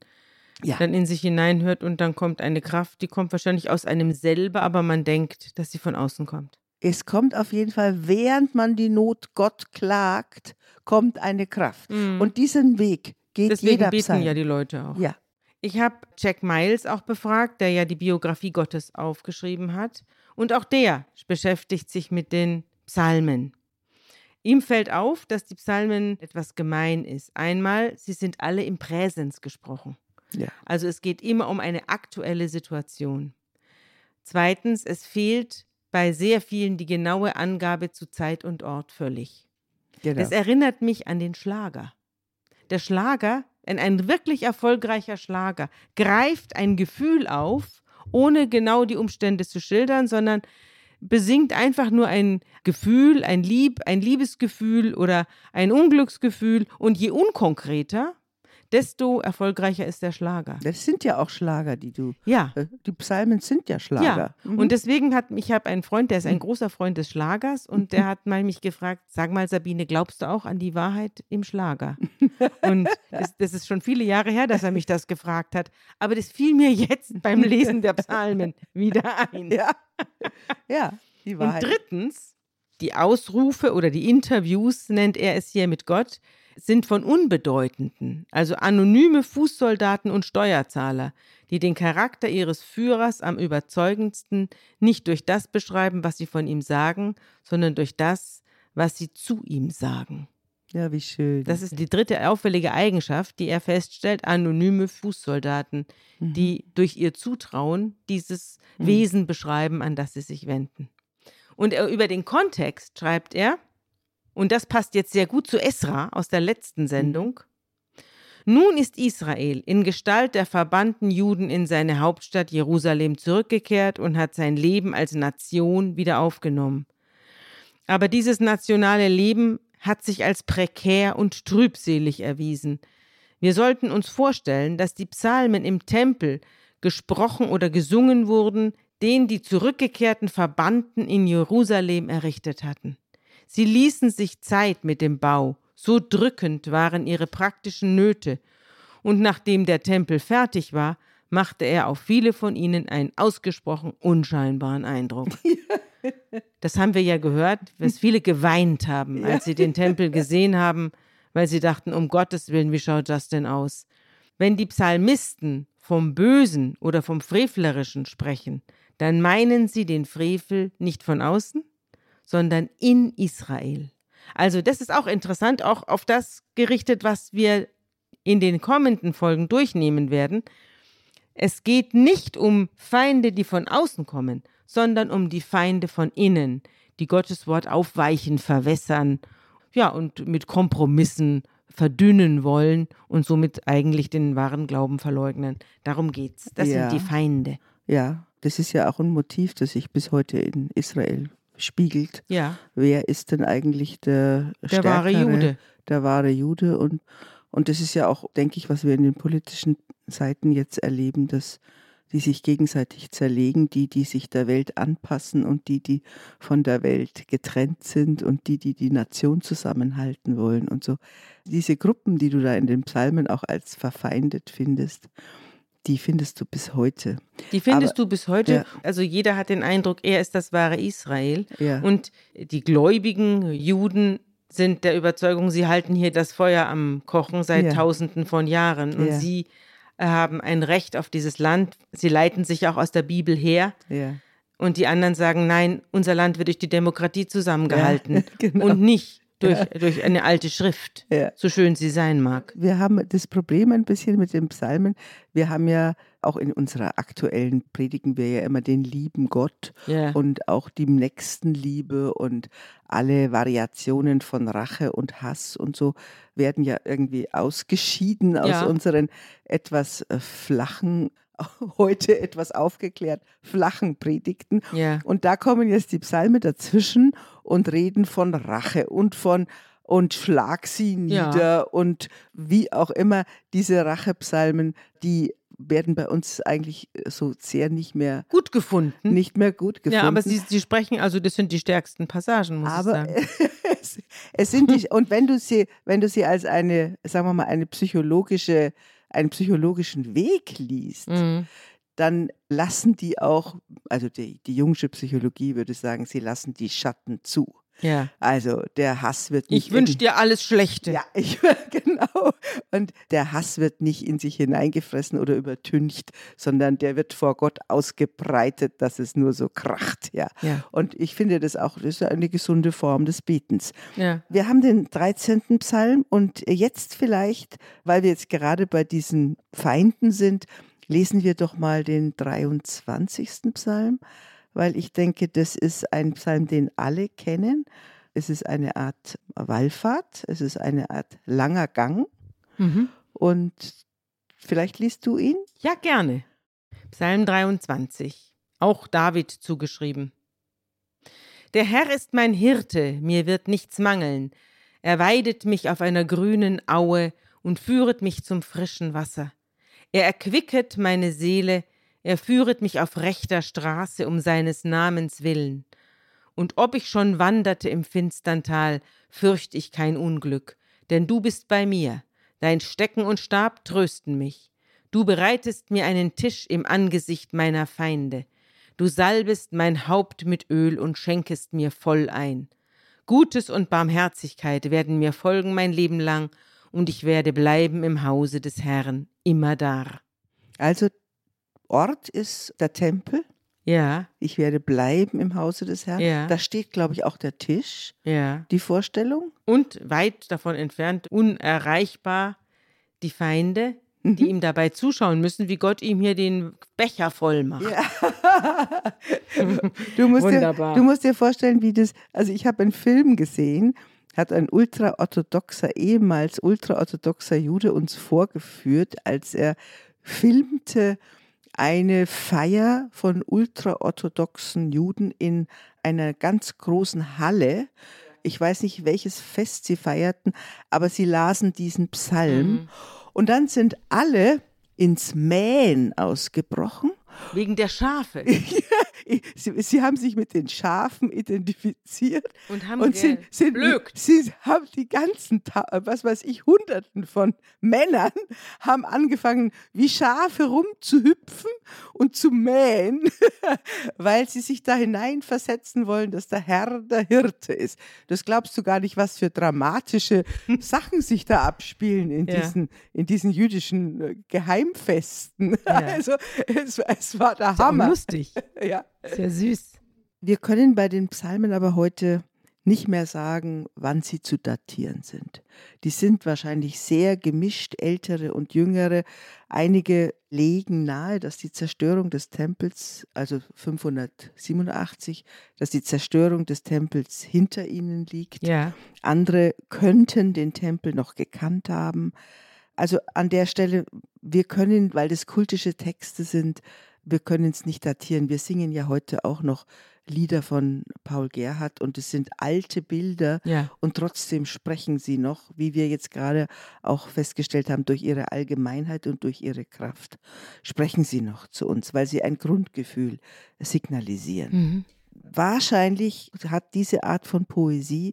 Ja. dann in sich hineinhört und dann kommt eine Kraft, die kommt wahrscheinlich aus einem selber, aber man denkt, dass sie von außen kommt. Es kommt auf jeden Fall, während man die Not Gott klagt, kommt eine Kraft. Und diesen Weg geht Mhm. Deswegen jeder beten Psalm. ja die Leute auch. ja. Ich habe Jack Miles auch befragt, der ja die Biografie Gottes aufgeschrieben hat. Und auch der beschäftigt sich mit den Psalmen. Ihm fällt auf, dass die Psalmen etwas gemein ist. Einmal, sie sind alle im Präsens gesprochen. Ja. Also es geht immer um eine aktuelle Situation. Zweitens, es fehlt bei sehr vielen die genaue Angabe zu Zeit und Ort völlig. Genau. Es erinnert mich an den Schlager. Der Schlager, ein, ein wirklich erfolgreicher Schlager, greift ein Gefühl auf, ohne genau die Umstände zu schildern, sondern besingt einfach nur ein Gefühl, ein Lieb, ein Liebesgefühl oder ein Unglücksgefühl. Und je unkonkreter, desto erfolgreicher ist der Schlager. Das sind ja auch Schlager, die du. Ja. äh, Die Psalmen sind ja Schlager. Ja, Mhm. und deswegen hat ich habe einen Freund, der ist ein großer Freund des Schlagers und der hat mal mich gefragt, sag mal Sabine, glaubst du auch an die Wahrheit im Schlager? Und das, das ist schon viele Jahre her, dass er mich das gefragt hat, aber das fiel mir jetzt beim Lesen der Psalmen wieder ein. ja. ja, die Und Wahrheit. drittens, die Ausrufe oder die Interviews, nennt er es hier mit Gott, sind von Unbedeutenden, also anonyme Fußsoldaten und Steuerzahler, die den Charakter ihres Führers am überzeugendsten nicht durch das beschreiben, was sie von ihm sagen, sondern durch das, was sie zu ihm sagen. Ja, wie schön. Das ist die dritte auffällige Eigenschaft, die er feststellt, anonyme Fußsoldaten, die durch ihr Zutrauen dieses Wesen beschreiben, an das sie sich wenden. Und er, über den Kontext schreibt er, und das passt jetzt sehr gut zu Esra aus der letzten Sendung, nun ist Israel in Gestalt der verbannten Juden in seine Hauptstadt Jerusalem zurückgekehrt und hat sein Leben als Nation wieder aufgenommen. Aber dieses nationale Leben hat sich als prekär und trübselig erwiesen. Wir sollten uns vorstellen, dass die Psalmen im Tempel gesprochen oder gesungen wurden, den die zurückgekehrten Verbannten in Jerusalem errichtet hatten. Sie ließen sich Zeit mit dem Bau, so drückend waren ihre praktischen Nöte, und nachdem der Tempel fertig war, machte er auf viele von ihnen einen ausgesprochen unscheinbaren Eindruck. Das haben wir ja gehört, dass viele geweint haben, als sie den Tempel gesehen haben, weil sie dachten, um Gottes Willen, wie schaut das denn aus? Wenn die Psalmisten vom Bösen oder vom Frevlerischen sprechen, dann meinen sie den Frevel nicht von außen, sondern in Israel. Also das ist auch interessant, auch auf das gerichtet, was wir in den kommenden Folgen durchnehmen werden. Es geht nicht um Feinde, die von außen kommen, sondern um die Feinde von innen, die Gottes Wort aufweichen, verwässern, ja, und mit Kompromissen verdünnen wollen und somit eigentlich den wahren Glauben verleugnen. Darum geht's. Das Ja. sind die Feinde. ja, das ist ja auch ein Motiv, das sich bis heute in Israel spiegelt. Ja, Wer ist denn eigentlich der der wahre Jude. Der wahre Jude. Und, und das ist ja auch, denke ich, was wir in den politischen Seiten jetzt erleben, dass die sich gegenseitig zerlegen, die, die sich der Welt anpassen und die, die von der Welt getrennt sind und die, die die Nation zusammenhalten wollen und so. Diese Gruppen, die du da in den Psalmen auch als verfeindet findest, die findest du bis heute. Die findest Aber- du bis heute. ja. Also jeder hat den Eindruck, er ist das wahre Israel. Ja. Und die gläubigen Juden sind der Überzeugung, sie halten hier das Feuer am Kochen seit Ja. Tausenden von Jahren. Und sie haben ein Recht auf dieses Land. Sie leiten sich auch aus der Bibel her. Und die anderen sagen, nein, unser Land wird durch die Demokratie zusammengehalten genau. und nicht durch, durch eine alte Schrift, Ja. so schön sie sein mag. Wir haben das Problem ein bisschen mit den Psalmen. Wir haben ja auch in unserer aktuellen predigen wir ja immer den lieben Gott Ja. und auch die Nächstenliebe und alle Variationen von Rache und Hass und so werden ja irgendwie ausgeschieden aus Ja. unseren etwas äh, flachen, heute etwas aufgeklärt flachen Predigten. Ja. Und da kommen jetzt die Psalme dazwischen und reden von Rache und von und schlag sie Ja. nieder und wie auch immer diese Rachepsalmen, die werden bei uns eigentlich so sehr nicht mehr Gut gefunden. nicht mehr gut gefunden. Ja, aber sie, sie sprechen, also das sind die stärksten Passagen, muss aber ich sagen. es, es sind die, und wenn du sie, wenn du sie als eine, sagen wir mal, eine psychologische einen psychologischen Weg liest, Mhm. Dann lassen die auch, also die, die jungsche Psychologie würde sagen, sie lassen die Schatten zu. Ja. Also der Hass wird nicht Ich wünsche dir alles Schlechte. Ja, ich, genau. Und der Hass wird nicht in sich hineingefressen oder übertüncht, sondern der wird vor Gott ausgebreitet, dass es nur so kracht. Ja. Ja. Und ich finde das auch, das ist eine gesunde Form des Betens. Ja. Wir haben den 13. Psalm und jetzt vielleicht, weil wir jetzt gerade bei diesen Feinden sind, lesen wir doch mal den 23. Psalm, weil ich denke, das ist ein Psalm, den alle kennen. Es ist eine Art Wallfahrt, es ist eine Art langer Gang Mhm. und vielleicht liest du ihn? Ja, gerne. Psalm 23, auch David zugeschrieben. Der Herr ist mein Hirte, mir wird nichts mangeln. Er weidet mich auf einer grünen Aue und führet mich zum frischen Wasser. Er erquicket meine Seele, er führet mich auf rechter Straße um seines Namens willen. Und ob ich schon wanderte im finstern Tal, fürcht ich kein Unglück, denn du bist bei mir, dein Stecken und Stab trösten mich. Du bereitest mir einen Tisch im Angesicht meiner Feinde. Du salbest mein Haupt mit Öl und schenkest mir voll ein. Gutes und Barmherzigkeit werden mir folgen mein Leben lang, und ich werde bleiben im Hause des Herrn, immer da. Also Ort ist der Tempel. Ja, Ich werde bleiben im Hause des Herrn. Ja. Da steht, glaube ich, auch der Tisch, ja. die Vorstellung. Und weit davon entfernt, unerreichbar, die Feinde, die ihm dabei zuschauen müssen, wie Gott ihm hier den Becher voll macht. Du musst, dir, Wunderbar. du musst dir vorstellen, wie das, also ich habe einen Film gesehen, hat ein ultraorthodoxer, ehemals ultraorthodoxer Jude uns vorgeführt, als er filmte eine Feier von ultraorthodoxen Juden in einer ganz großen Halle. Ich weiß nicht, welches Fest sie feierten, aber sie lasen diesen Psalm. Und dann sind alle ins Mähen ausgebrochen. Wegen der Schafe. Sie, sie haben sich mit den Schafen identifiziert Und haben und sind, sind geblökt. sie haben die ganzen, was weiß ich, Hunderten von Männern haben angefangen, wie Schafe rumzuhüpfen und zu mähen, weil sie sich da hineinversetzen wollen, dass der Herr der Hirte ist. Das glaubst du gar nicht, was für dramatische Sachen sich da abspielen in, Ja. diesen, in diesen jüdischen äh, Geheimfesten. Ja. Also es, es war der Ist Hammer. lustig. Ja. Sehr süß. Wir können bei den Psalmen aber heute nicht mehr sagen, wann sie zu datieren sind. Die sind wahrscheinlich sehr gemischt, ältere und jüngere. Einige legen nahe, dass die Zerstörung des Tempels, also 587, dass die Zerstörung des Tempels hinter ihnen liegt. Ja. Andere könnten den Tempel noch gekannt haben. Also an der Stelle, wir können, weil das kultische Texte sind, wir können es nicht datieren. Wir singen ja heute auch noch Lieder von Paul Gerhardt und es sind alte Bilder Ja. und trotzdem sprechen sie noch, wie wir jetzt gerade auch festgestellt haben, durch ihre Allgemeinheit und durch ihre Kraft, sprechen sie noch zu uns, weil sie ein Grundgefühl signalisieren Mhm. wahrscheinlich hat diese Art von Poesie,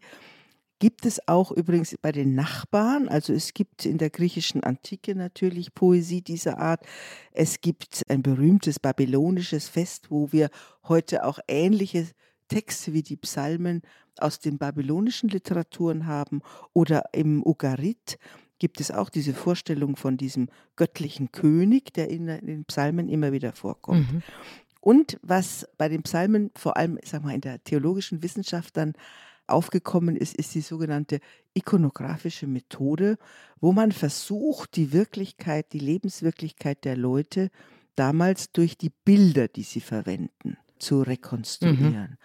gibt es auch übrigens bei den Nachbarn. Also es gibt in der griechischen Antike natürlich Poesie dieser Art. Es gibt ein berühmtes babylonisches Fest, wo wir heute auch ähnliche Texte wie die Psalmen aus den babylonischen Literaturen haben. Oder im Ugarit gibt es auch diese Vorstellung von diesem göttlichen König, der in den Psalmen immer wieder vorkommt. Mhm. Und was bei den Psalmen vor allem, sag mal, in der theologischen Wissenschaft dann aufgekommen ist, ist die sogenannte ikonografische Methode, wo man versucht, die Wirklichkeit, die Lebenswirklichkeit der Leute damals durch die Bilder, die sie verwenden, zu rekonstruieren.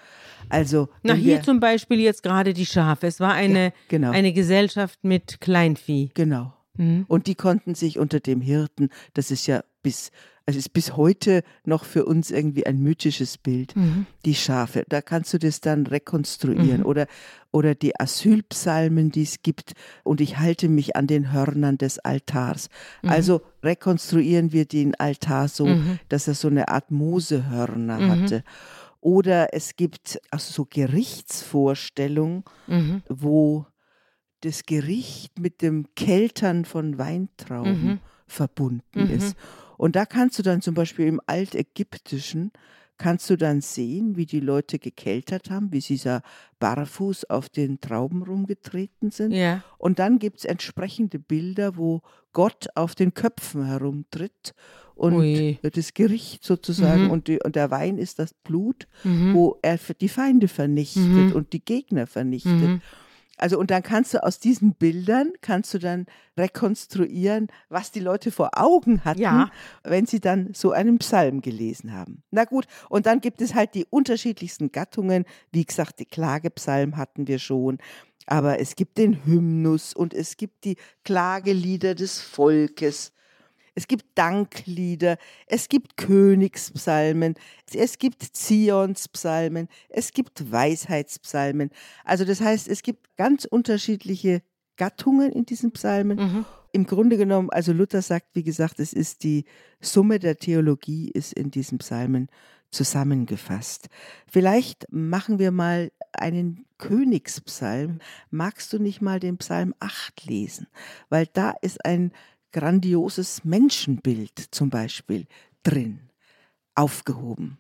Also, Na, hier zum Beispiel jetzt gerade die Schafe. Es war eine, genau, eine Gesellschaft mit Kleinvieh. genau. Mhm. Und die konnten sich unter dem Hirten, das ist ja bis, also ist bis heute noch für uns irgendwie ein mythisches Bild, Mhm. die Schafe. Da kannst du das dann rekonstruieren. Mhm. Oder, oder die Asylpsalmen, die es gibt. Und ich halte mich an den Hörnern des Altars. Mhm. Also rekonstruieren wir den Altar so, Mhm. dass er so eine Art Mosehörner Mhm. hatte. Oder es gibt also so Gerichtsvorstellungen, Mhm. wo das Gericht mit dem Keltern von Weintrauben verbunden ist. Und da kannst du dann zum Beispiel im Altägyptischen, kannst du dann sehen, wie die Leute gekeltert haben, wie sie da barfuß auf den Trauben rumgetreten sind. Ja. Und dann gibt es entsprechende Bilder, wo Gott auf den Köpfen herumtritt und Ui. das Gericht sozusagen Mhm. und, die, und der Wein ist das Blut, Mhm. wo er die Feinde vernichtet Mhm. und die Gegner vernichtet. Also und dann kannst du aus diesen Bildern kannst du dann rekonstruieren, was die Leute vor Augen hatten, Ja. wenn sie dann so einen Psalm gelesen haben. Na gut, und dann gibt es halt die unterschiedlichsten Gattungen. Wie gesagt, die Klagepsalm hatten wir schon. Aber es gibt den Hymnus und es gibt die Klagelieder des Volkes. Es gibt Danklieder, es gibt Königspsalmen, es gibt Zionspsalmen, es gibt Weisheitspsalmen. Also das heißt, es gibt ganz unterschiedliche Gattungen in diesen Psalmen. Mhm. Im Grunde genommen, also Luther sagt, wie gesagt, es ist die Summe der Theologie, ist in diesen Psalmen zusammengefasst. Vielleicht machen wir mal einen Königspsalm. Magst du nicht mal den Psalm 8 lesen? Weil da ist ein grandioses Menschenbild zum Beispiel drin, aufgehoben.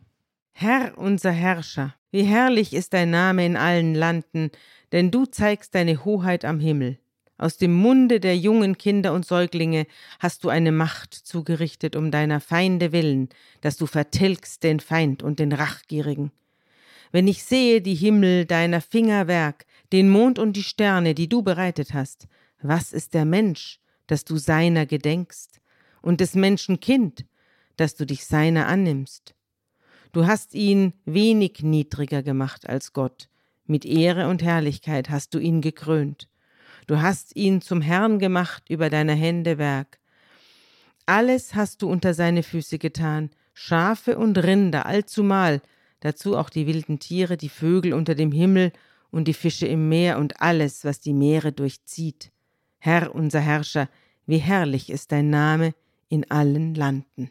Herr unser Herrscher, wie herrlich ist dein Name in allen Landen, denn du zeigst deine Hoheit am Himmel. Aus dem Munde der jungen Kinder und Säuglinge hast du eine Macht zugerichtet um deiner Feinde willen, dass du vertilgst den Feind und den Rachgierigen. Wenn ich sehe die Himmel deiner Finger Werk, den Mond und die Sterne, die du bereitet hast, was ist der Mensch, dass du seiner gedenkst, und des Menschen Kind, dass du dich seiner annimmst? Du hast ihn wenig niedriger gemacht als Gott, mit Ehre und Herrlichkeit hast du ihn gekrönt. Du hast ihn zum Herrn gemacht über deine Hände Werk. Alles hast du unter seine Füße getan, Schafe und Rinder allzumal, dazu auch die wilden Tiere, die Vögel unter dem Himmel und die Fische im Meer und alles, was die Meere durchzieht. Herr unser Herrscher, wie herrlich ist dein Name in allen Landen.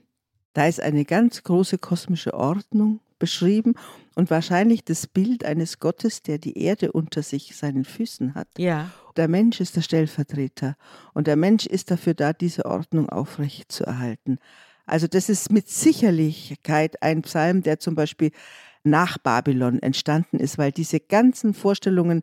Da ist eine ganz große kosmische Ordnung beschrieben und wahrscheinlich das Bild eines Gottes, der die Erde unter sich seinen Füßen hat. Ja. Der Mensch ist der Stellvertreter und der Mensch ist dafür da, diese Ordnung aufrecht zu erhalten. Also das ist mit Sicherlichkeit ein Psalm, der zum Beispiel nach Babylon entstanden ist, weil diese ganzen Vorstellungen,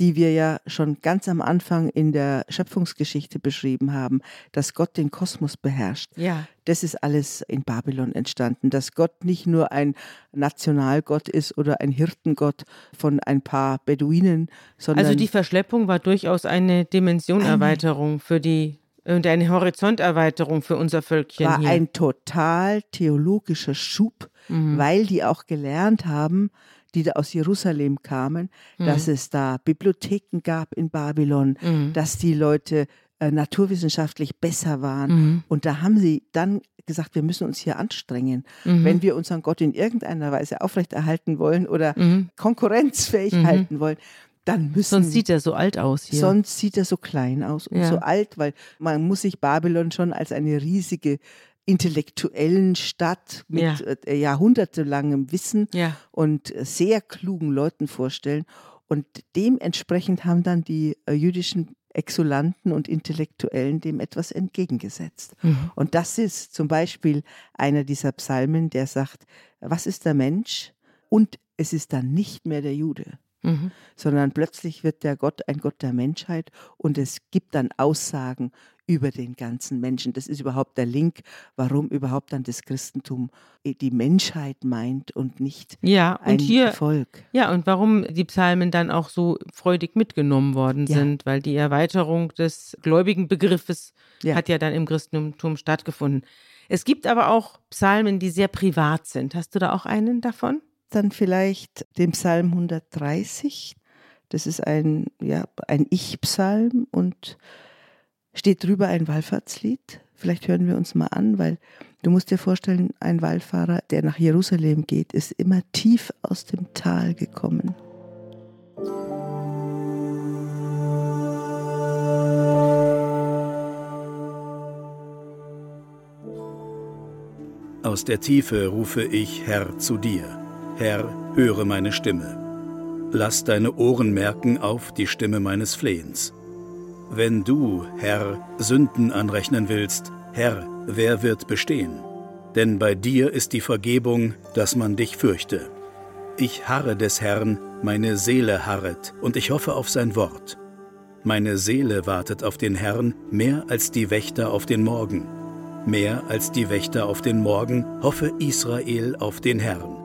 die wir ja schon ganz am Anfang in der Schöpfungsgeschichte beschrieben haben, dass Gott den Kosmos beherrscht, Ja. das ist alles in Babylon entstanden, dass Gott nicht nur ein Nationalgott ist oder ein Hirtengott von ein paar Beduinen, sondern Also die Verschleppung war durchaus eine Dimensionerweiterung für die und eine Horizonterweiterung für unser Völkchen war hier. ein total theologischer Schub, Mhm. weil die auch gelernt haben, die da aus Jerusalem kamen, Mhm. dass es da Bibliotheken gab in Babylon, Mhm. dass die Leute äh, naturwissenschaftlich besser waren. Mhm. Und da haben sie dann gesagt, wir müssen uns hier anstrengen. Mhm. Wenn wir unseren Gott in irgendeiner Weise aufrechterhalten wollen oder Mhm. konkurrenzfähig Mhm. halten wollen, dann müssen Sonst sieht er so alt aus hier. Sonst sieht er so klein aus und Ja. so alt, weil man muss sich Babylon schon als eine riesige intellektuellen Stadt mit Ja. äh, jahrhundertelangem Wissen ja. und äh, sehr klugen Leuten vorstellen. Und dementsprechend haben dann die äh, jüdischen Exulanten und Intellektuellen dem etwas entgegengesetzt. Mhm. Und das ist zum Beispiel einer dieser Psalmen, der sagt, was ist der Mensch? Und es ist dann nicht mehr der Jude Mhm. sondern plötzlich wird der Gott ein Gott der Menschheit und es gibt dann Aussagen über den ganzen Menschen. Das ist überhaupt der Link, warum überhaupt dann das Christentum die Menschheit meint und nicht Ja, ein und hier, Volk. ja, und warum die Psalmen dann auch so freudig mitgenommen worden Ja. sind, weil die Erweiterung des gläubigen Begriffes Ja. hat ja dann im Christentum stattgefunden. Es gibt aber auch Psalmen, die sehr privat sind. Hast du da auch einen davon? Dann vielleicht den Psalm 130. Das ist ein, ja, ein Ich-Psalm und steht drüber ein Wallfahrtslied. Vielleicht hören wir uns mal an, weil du musst dir vorstellen, ein Wallfahrer, der nach Jerusalem geht, ist immer tief aus dem Tal gekommen. Aus der Tiefe rufe ich, Herr, zu dir. Herr, höre meine Stimme. Lass deine Ohren merken auf die Stimme meines Flehens. Wenn du, Herr, Sünden anrechnen willst, Herr, wer wird bestehen? Denn bei dir ist die Vergebung, dass man dich fürchte. Ich harre des Herrn, meine Seele harret, und ich hoffe auf sein Wort. Meine Seele wartet auf den Herrn mehr als die Wächter auf den Morgen. Mehr als die Wächter auf den Morgen hoffe Israel auf den Herrn.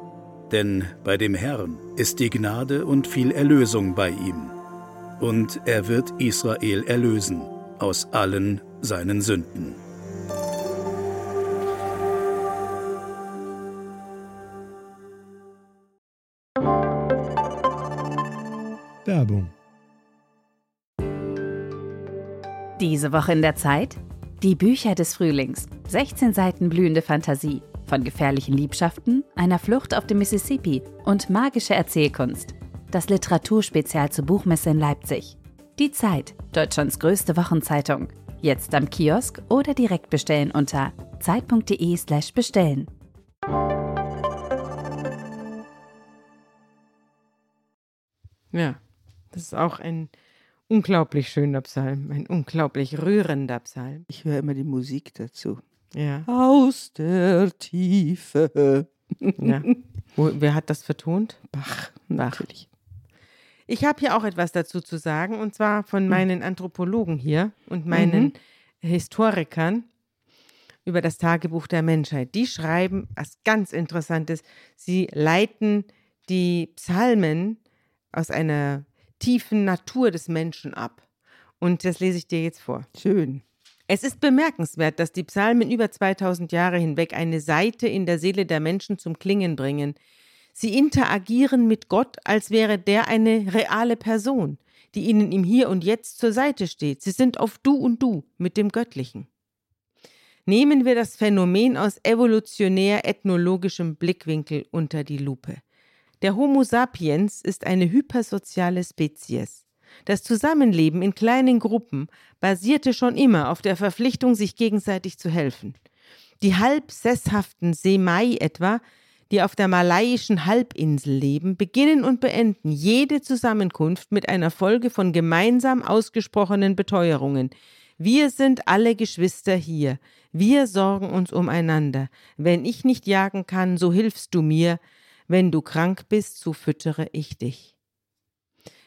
Denn bei dem Herrn ist die Gnade und viel Erlösung bei ihm. Und er wird Israel erlösen aus allen seinen Sünden. Werbung. Diese Woche in der Zeit? Die Bücher des Frühlings. 16 Seiten blühende Fantasie. Von gefährlichen Liebschaften, einer Flucht auf dem Mississippi und magische Erzählkunst. Das Literaturspezial zur Buchmesse in Leipzig. Die Zeit, Deutschlands größte Wochenzeitung. Jetzt am Kiosk oder direkt bestellen unter zeit.de/slash bestellen. Ja, das ist auch ein unglaublich schöner Psalm, ein unglaublich rührender Psalm. Ich höre immer die Musik dazu. Ja. Aus der Tiefe. ja. Wo, wer hat das vertont? Bach, Bach. Ich habe hier auch etwas dazu zu sagen, und zwar von meinen Anthropologen hier und meinen Mhm. Historikern über das Tagebuch der Menschheit. Die schreiben was ganz Interessantes. Sie leiten die Psalmen aus einer tiefen Natur des Menschen ab. Und das lese ich dir jetzt vor. Schön. Es ist bemerkenswert, dass die Psalmen über 2000 Jahre hinweg eine Seite in der Seele der Menschen zum Klingen bringen. Sie interagieren mit Gott, als wäre der eine reale Person, die ihnen im Hier und Jetzt zur Seite steht. Sie sind auf Du und Du mit dem Göttlichen. Nehmen wir das Phänomen aus evolutionär-ethnologischem Blickwinkel unter die Lupe. Der Homo sapiens ist eine hypersoziale Spezies. Das Zusammenleben in kleinen Gruppen basierte schon immer auf der Verpflichtung, sich gegenseitig zu helfen. Die halb sesshaften Semai etwa, die auf der malaiischen Halbinsel leben, beginnen und beenden jede Zusammenkunft mit einer Folge von gemeinsam ausgesprochenen Beteuerungen. Wir sind alle Geschwister hier. Wir sorgen uns umeinander. Wenn ich nicht jagen kann, so hilfst du mir. Wenn du krank bist, so füttere ich dich.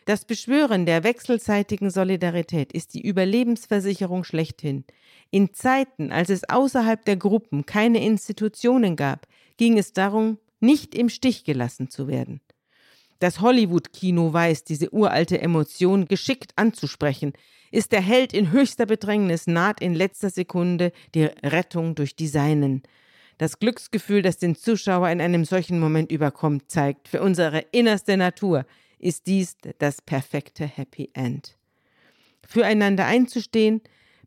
Das Beschwören der wechselseitigen Solidarität ist die Überlebensversicherung schlechthin. In Zeiten, als es außerhalb der Gruppen keine Institutionen gab, ging es darum, nicht im Stich gelassen zu werden. Das Hollywood-Kino weiß, diese uralte Emotion geschickt anzusprechen. Ist der Held in höchster Bedrängnis, naht in letzter Sekunde die Rettung durch die Seinen. Das Glücksgefühl, das den Zuschauer in einem solchen Moment überkommt, zeigt, für unsere innerste Natur ist dies das perfekte Happy End. Füreinander einzustehen,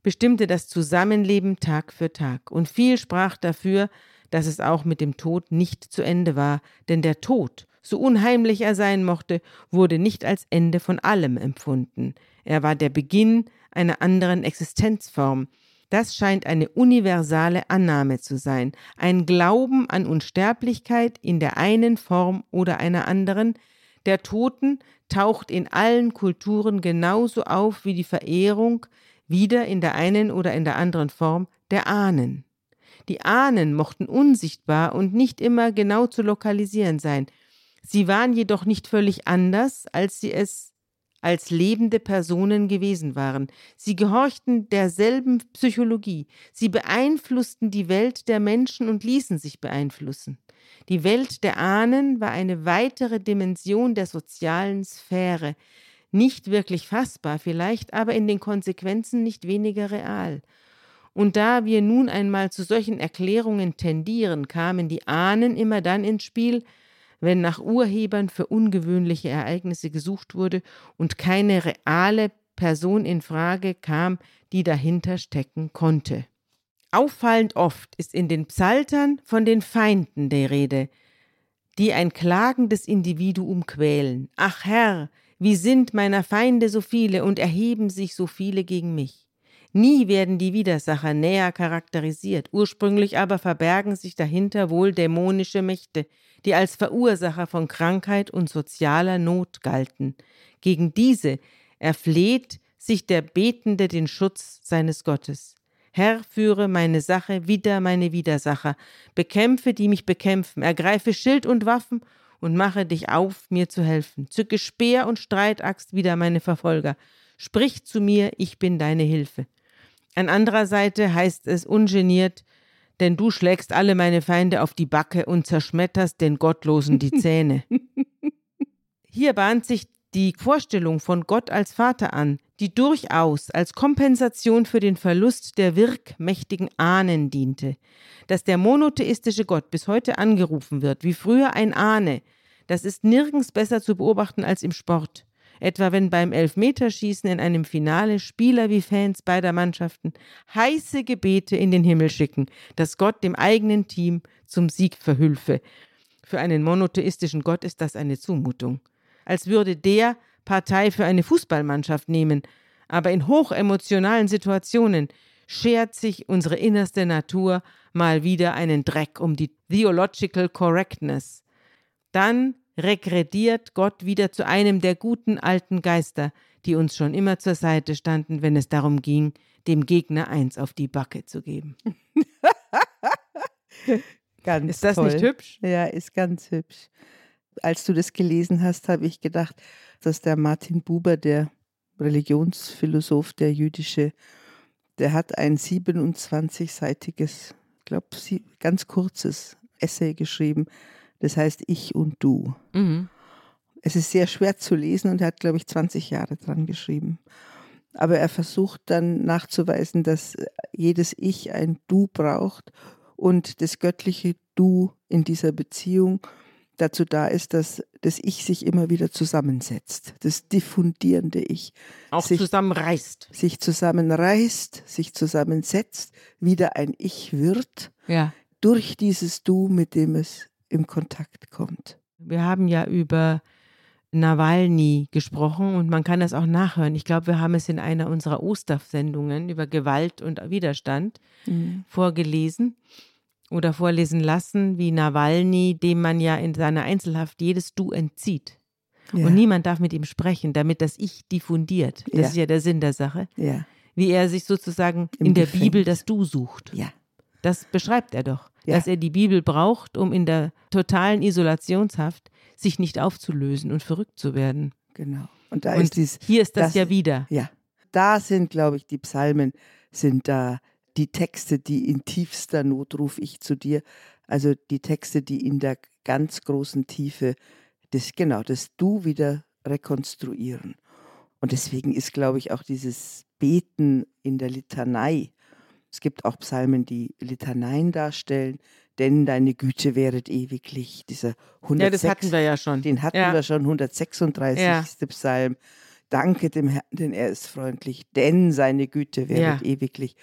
bestimmte das Zusammenleben Tag für Tag. Und viel sprach dafür, dass es auch mit dem Tod nicht zu Ende war, denn der Tod, so unheimlich er sein mochte, wurde nicht als Ende von allem empfunden. Er war der Beginn einer anderen Existenzform. Das scheint eine universale Annahme zu sein, ein Glauben an Unsterblichkeit in der einen Form oder einer anderen, der Toten taucht in allen Kulturen genauso auf wie die Verehrung, wieder in der einen oder in der anderen Form, der Ahnen. Die Ahnen mochten unsichtbar und nicht immer genau zu lokalisieren sein. Sie waren jedoch nicht völlig anders, als sie es als lebende Personen gewesen waren. Sie gehorchten derselben Psychologie. Sie beeinflussten die Welt der Menschen und ließen sich beeinflussen. Die Welt der Ahnen war eine weitere Dimension der sozialen Sphäre, nicht wirklich fassbar vielleicht, aber in den Konsequenzen nicht weniger real. Und da wir nun einmal zu solchen Erklärungen tendieren, kamen die Ahnen immer dann ins Spiel, wenn nach Urhebern für ungewöhnliche Ereignisse gesucht wurde und keine reale Person in Frage kam, die dahinter stecken konnte. Auffallend oft ist in den Psaltern von den Feinden der Rede, die ein klagendes Individuum quälen. Ach Herr, wie sind meiner Feinde so viele und erheben sich so viele gegen mich. Nie werden die Widersacher näher charakterisiert, ursprünglich aber verbergen sich dahinter wohl dämonische Mächte, die als Verursacher von Krankheit und sozialer Not galten. Gegen diese erfleht sich der Betende den Schutz seines Gottes. Herr, führe meine Sache wider meine Widersacher, bekämpfe, die mich bekämpfen, ergreife Schild und Waffen und mache dich auf, mir zu helfen. Zücke Speer und Streitaxt wider meine Verfolger. Sprich zu mir, ich bin deine Hilfe. An anderer Seite heißt es ungeniert, denn du schlägst alle meine Feinde auf die Backe und zerschmetterst den Gottlosen die Zähne. Hier bahnt sich die Vorstellung von Gott als Vater an, die durchaus als Kompensation für den Verlust der wirkmächtigen Ahnen diente. Dass der monotheistische Gott bis heute angerufen wird, wie früher ein Ahne, das ist nirgends besser zu beobachten als im Sport. Etwa wenn beim Elfmeterschießen in einem Finale Spieler wie Fans beider Mannschaften heiße Gebete in den Himmel schicken, dass Gott dem eigenen Team zum Sieg verhülfe. Für einen monotheistischen Gott ist das eine Zumutung. Als würde der Partei für eine Fußballmannschaft nehmen, aber in hochemotionalen Situationen schert sich unsere innerste Natur mal wieder einen Dreck um die Theological Correctness. Dann regrediert Gott wieder zu einem der guten alten Geister, die uns schon immer zur Seite standen, wenn es darum ging, dem Gegner eins auf die Backe zu geben. ganz Ist das toll. nicht hübsch? Ja, ist ganz hübsch. Als du das gelesen hast, habe ich gedacht, dass der Martin Buber, der Religionsphilosoph, der jüdische, der hat ein 27-seitiges, ich glaube, ganz kurzes Essay geschrieben. Das heißt Ich und Du. Mhm. Es ist sehr schwer zu lesen und er hat, glaube ich, 20 Jahre dran geschrieben. Aber er versucht dann nachzuweisen, dass jedes Ich ein Du braucht und das göttliche Du in dieser Beziehung dazu da ist, dass das Ich sich immer wieder zusammensetzt. Das diffundierende Ich. Auch sich, zusammenreißt. Sich zusammenreißt, sich zusammensetzt, wieder ein Ich wird, Ja. durch dieses Du, mit dem es im Kontakt kommt. Wir haben ja über Nawalny gesprochen und man kann das auch nachhören. Ich glaube, wir haben es in einer unserer Ostersendungen über Gewalt und Widerstand Mhm. vorgelesen oder vorlesen lassen, wie Nawalny, dem man ja in seiner Einzelhaft jedes Du entzieht. Ja. Und niemand darf mit ihm sprechen, damit das Ich diffundiert. Das Ja. ist ja der Sinn der Sache. ja, Wie er sich sozusagen Im in der Gefängnis. Bibel das Du sucht. Das beschreibt er doch, Ja. dass er die Bibel braucht, um in der totalen Isolationshaft sich nicht aufzulösen und verrückt zu werden. genau. Und da und ist dies, hier ist das, das- ja wieder. ja, da sind, glaube ich, die Psalmen, sind da die Texte, die in tiefster Not ruf ich zu dir. Also die Texte, die in der ganz großen Tiefe das, genau, das Du wieder rekonstruieren. Und deswegen ist, glaube ich, auch dieses Beten in der Litanei. Es gibt auch Psalmen, die Litaneien darstellen, denn deine Güte wäret ewiglich. Dieser 106, Ja, das hatten wir ja schon. den hatten ja. wir schon, 136. Ja. Psalm. Danke dem Herrn, denn er ist freundlich, denn seine Güte wäret Ja. ewiglich.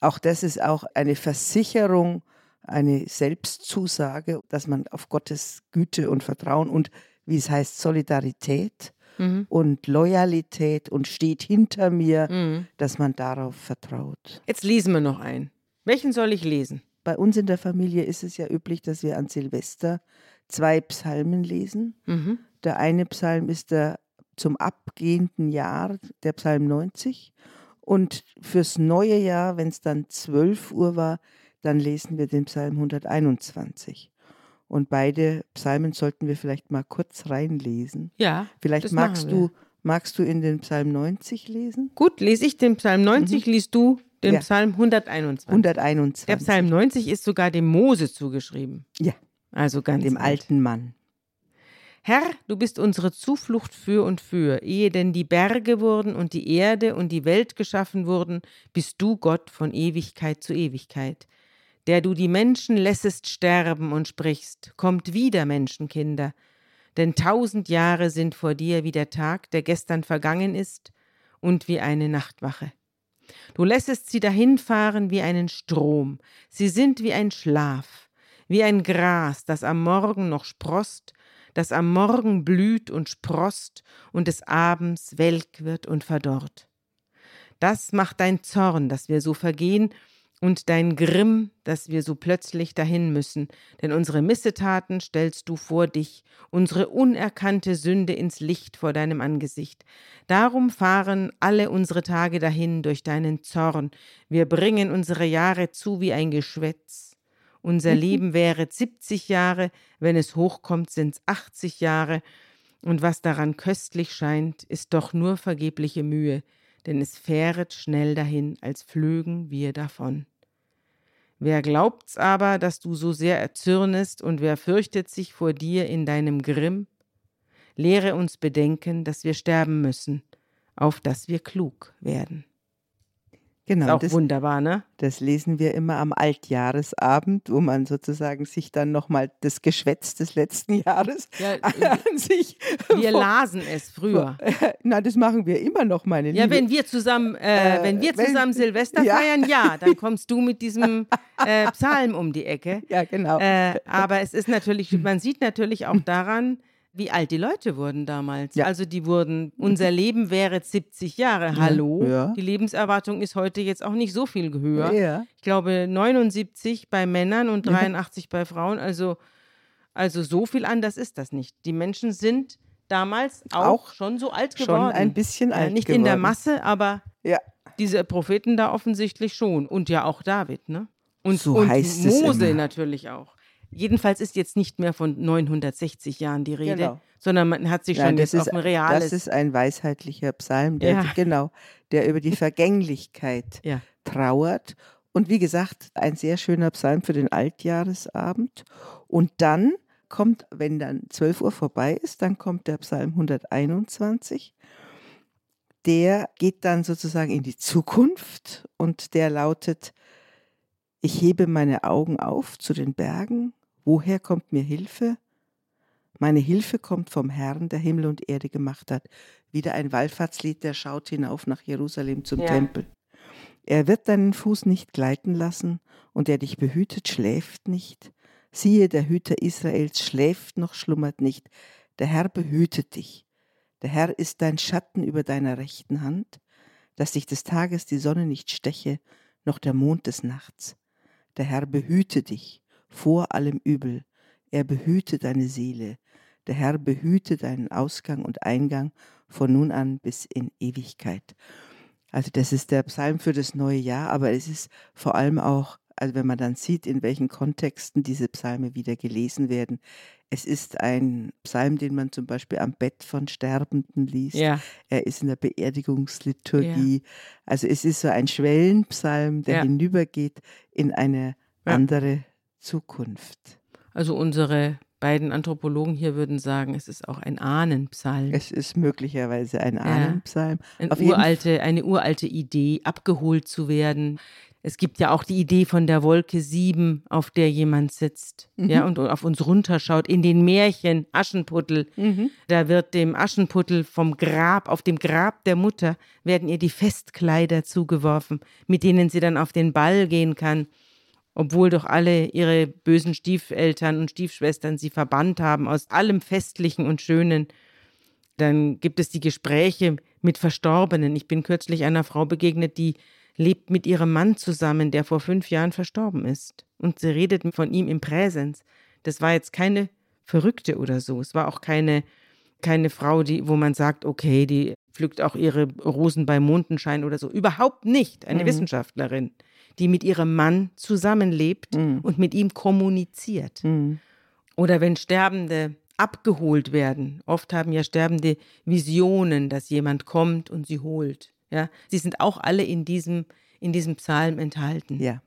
Auch das ist auch eine Versicherung, eine Selbstzusage, dass man auf Gottes Güte und Vertrauen und, wie es heißt, Solidarität Mhm. und Loyalität und steht hinter mir, Mhm. dass man darauf vertraut. Jetzt lesen wir noch einen. Welchen soll ich lesen? Bei uns in der Familie ist es ja üblich, dass wir an Silvester zwei Psalmen lesen. Mhm. Der eine Psalm ist der zum abgehenden Jahr, der Psalm 90. Und fürs neue Jahr, wenn es dann 12 Uhr war, dann lesen wir den Psalm 121. Und beide Psalmen sollten wir vielleicht mal kurz reinlesen. Ja. Vielleicht magst du, magst du in den Psalm 90 lesen? Gut, lese ich den Psalm 90, liest du den Mhm. Ja. Psalm 121. 121. Der Psalm 90 ist sogar dem Mose zugeschrieben. Ja. Also ganz dem alt. alten Mann. Herr, du bist unsere Zuflucht für und für. Ehe denn die Berge wurden und die Erde und die Welt geschaffen wurden, bist du Gott von Ewigkeit zu Ewigkeit. Der du die Menschen lässest sterben und sprichst, kommt wieder, Menschenkinder. Denn tausend Jahre sind vor dir wie der Tag, der gestern vergangen ist, und wie eine Nachtwache. Du lässest sie dahinfahren wie einen Strom. Sie sind wie ein Schlaf, wie ein Gras, das am Morgen noch sproßt, das am Morgen blüht und sproßt und des Abends welk wird und verdorrt. Das macht dein Zorn, dass wir so vergehen, und dein Grimm, dass wir so plötzlich dahin müssen, denn unsere Missetaten stellst du vor dich, unsere unerkannte Sünde ins Licht vor deinem Angesicht. Darum fahren alle unsere Tage dahin durch deinen Zorn, wir bringen unsere Jahre zu wie ein Geschwätz. Unser Leben wäre 70 Jahre, wenn es hochkommt, sind's 80 Jahre, und was daran köstlich scheint, ist doch nur vergebliche Mühe, denn es fähret schnell dahin, als flögen wir davon. Wer glaubt's aber, dass du so sehr erzürnest, und wer fürchtet sich vor dir in deinem Grimm? Lehre uns bedenken, dass wir sterben müssen, auf dass wir klug werden. Genau, Ist auch das, wunderbar, ne? das lesen wir immer am Altjahresabend, wo man sozusagen sich dann nochmal das Geschwätz des letzten Jahres Ja, an sich. wir lasen es früher. Na, das machen wir immer noch, meine Ja, Liebe. wenn wir zusammen, äh, Äh, wenn wir wenn- zusammen Silvester Ja. feiern, ja, dann kommst du mit diesem äh, Psalm um die Ecke. ja, genau. Äh, aber es ist natürlich, man sieht natürlich auch daran, wie alt die Leute wurden damals. Ja. Also die wurden, unser Leben wäre 70 Jahre. Hallo? Ja. Die Lebenserwartung ist heute jetzt auch nicht so viel höher. Ja. Ich glaube 79 bei Männern und 83 bei Frauen. Also, also so viel anders ist das nicht. Die Menschen sind damals auch, Auch schon so alt schon geworden. ein bisschen Ja, alt Nicht in der geworden. Masse, aber Ja. diese Propheten da offensichtlich schon. Und ja auch David, ne? Und, So und Mose natürlich auch. Jedenfalls ist jetzt nicht mehr von 960 Jahren die Rede, Genau. sondern man hat sich Nein, schon das jetzt ist, auf ein reales. das ist ein weisheitlicher Psalm, der, Ja. genau, der über die Vergänglichkeit ja. trauert. Und wie gesagt, ein sehr schöner Psalm für den Altjahresabend. Und dann kommt, wenn dann 12 Uhr vorbei ist, dann kommt der Psalm 121. Der geht dann sozusagen in die Zukunft und der lautet, ich hebe meine Augen auf zu den Bergen, woher kommt mir Hilfe? Meine Hilfe kommt vom Herrn, der Himmel und Erde gemacht hat. Wieder ein Wallfahrtslied, der schaut hinauf nach Jerusalem zum Ja. Tempel. Er wird deinen Fuß nicht gleiten lassen, und der dich behütet, schläft nicht. Siehe, der Hüter Israels schläft noch, schlummert nicht. Der Herr behütet dich. Der Herr ist dein Schatten über deiner rechten Hand, dass dich des Tages die Sonne nicht steche, noch der Mond des Nachts. Der Herr behüte dich vor allem Übel. Er behüte deine Seele. Der Herr behüte deinen Ausgang und Eingang von nun an bis in Ewigkeit. Also das ist der Psalm für das neue Jahr, aber es ist vor allem auch, also wenn man dann sieht, in welchen Kontexten diese Psalme wieder gelesen werden. Es ist ein Psalm, den man zum Beispiel am Bett von Sterbenden liest. Ja. Er ist in der Beerdigungsliturgie. Also es ist so ein Schwellenpsalm, der Ja. hinübergeht in eine Ja. andere Zukunft. Also unsere beiden Anthropologen hier würden sagen, es ist auch ein Ahnenpsalm. Es ist möglicherweise ein Ahnenpsalm. Ein Auf jeden uralte, eine uralte Idee, abgeholt zu werden. Es gibt ja auch die Idee von der Wolke sieben, auf der jemand sitzt, Mhm. ja, und auf uns runterschaut. In den Märchen Aschenputtel, Mhm. da wird dem Aschenputtel vom Grab, auf dem Grab der Mutter, werden ihr die Festkleider zugeworfen, mit denen sie dann auf den Ball gehen kann, obwohl doch alle ihre bösen Stiefeltern und Stiefschwestern sie verbannt haben aus allem Festlichen und Schönen. Dann gibt es die Gespräche mit Verstorbenen. Ich bin kürzlich einer Frau begegnet, die lebt mit ihrem Mann zusammen, der vor fünf Jahren verstorben ist. Und sie redet von ihm im Präsens. Das war jetzt keine Verrückte oder so. Es war auch keine, keine Frau, die, wo man sagt, okay, die pflückt auch ihre Rosen bei Mondenschein oder so. Überhaupt nicht. Eine Mhm. Wissenschaftlerin, die mit ihrem Mann zusammenlebt Mhm. und mit ihm kommuniziert. Mhm. Oder wenn Sterbende abgeholt werden. Oft haben ja Sterbende Visionen, dass jemand kommt und sie holt. Ja, sie sind auch alle in diesem, in diesem Psalm enthalten. Ja.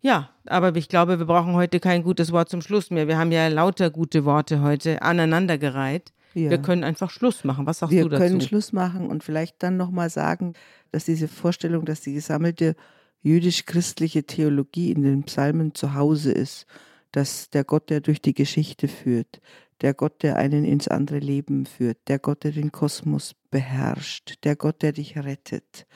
Ja, aber ich glaube, wir brauchen heute kein gutes Wort zum Schluss mehr. Wir haben ja lauter gute Worte heute aneinandergereiht. Ja. Wir können einfach Schluss machen. Was sagst Wir du dazu? können Schluss machen und vielleicht dann nochmal sagen, dass diese Vorstellung, dass die gesammelte jüdisch-christliche Theologie in den Psalmen zu Hause ist, dass der Gott, der durch die Geschichte führt, der Gott, der einen ins andere Leben führt, der Gott, der den Kosmos beherrscht, der Gott, der dich rettet,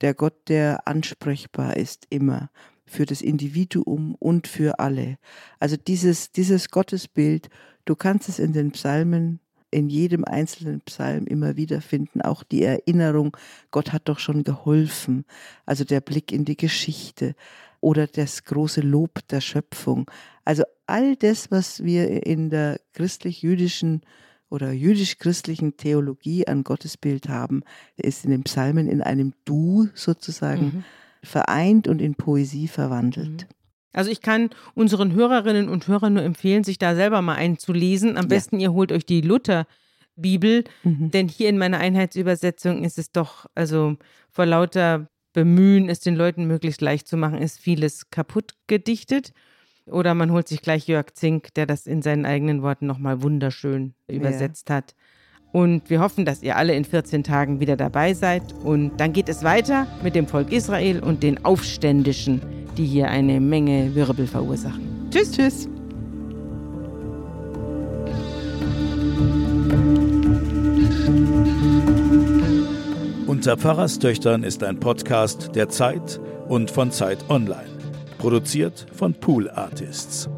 der Gott, der ansprechbar ist immer für das Individuum und für alle. Also dieses, dieses Gottesbild, du kannst es in den Psalmen in jedem einzelnen Psalm immer wieder finden. Auch die Erinnerung, Gott hat doch schon geholfen. Also der Blick in die Geschichte oder das große Lob der Schöpfung. Also all das, was wir in der christlich-jüdischen oder jüdisch-christlichen Theologie an Gottesbild haben, ist in den Psalmen in einem Du sozusagen mhm. vereint und in Poesie verwandelt. Mhm. Also ich kann unseren Hörerinnen und Hörern nur empfehlen, sich da selber mal einzulesen. Am ja. besten ihr holt euch die Luther-Bibel, mhm. denn hier in meiner Einheitsübersetzung ist es doch, also vor lauter Bemühen, es den Leuten möglichst leicht zu machen, ist vieles kaputt gedichtet. Oder man holt sich gleich Jörg Zink, der das in seinen eigenen Worten nochmal wunderschön übersetzt ja. hat. Und wir hoffen, dass ihr alle in 14 Tagen wieder dabei seid. Und dann geht es weiter mit dem Volk Israel und den Aufständischen, die hier eine Menge Wirbel verursachen. Tschüss, tschüss. Unter Pfarrerstöchtern ist ein Podcast der Zeit und von Zeit Online. Produziert von Pool Artists.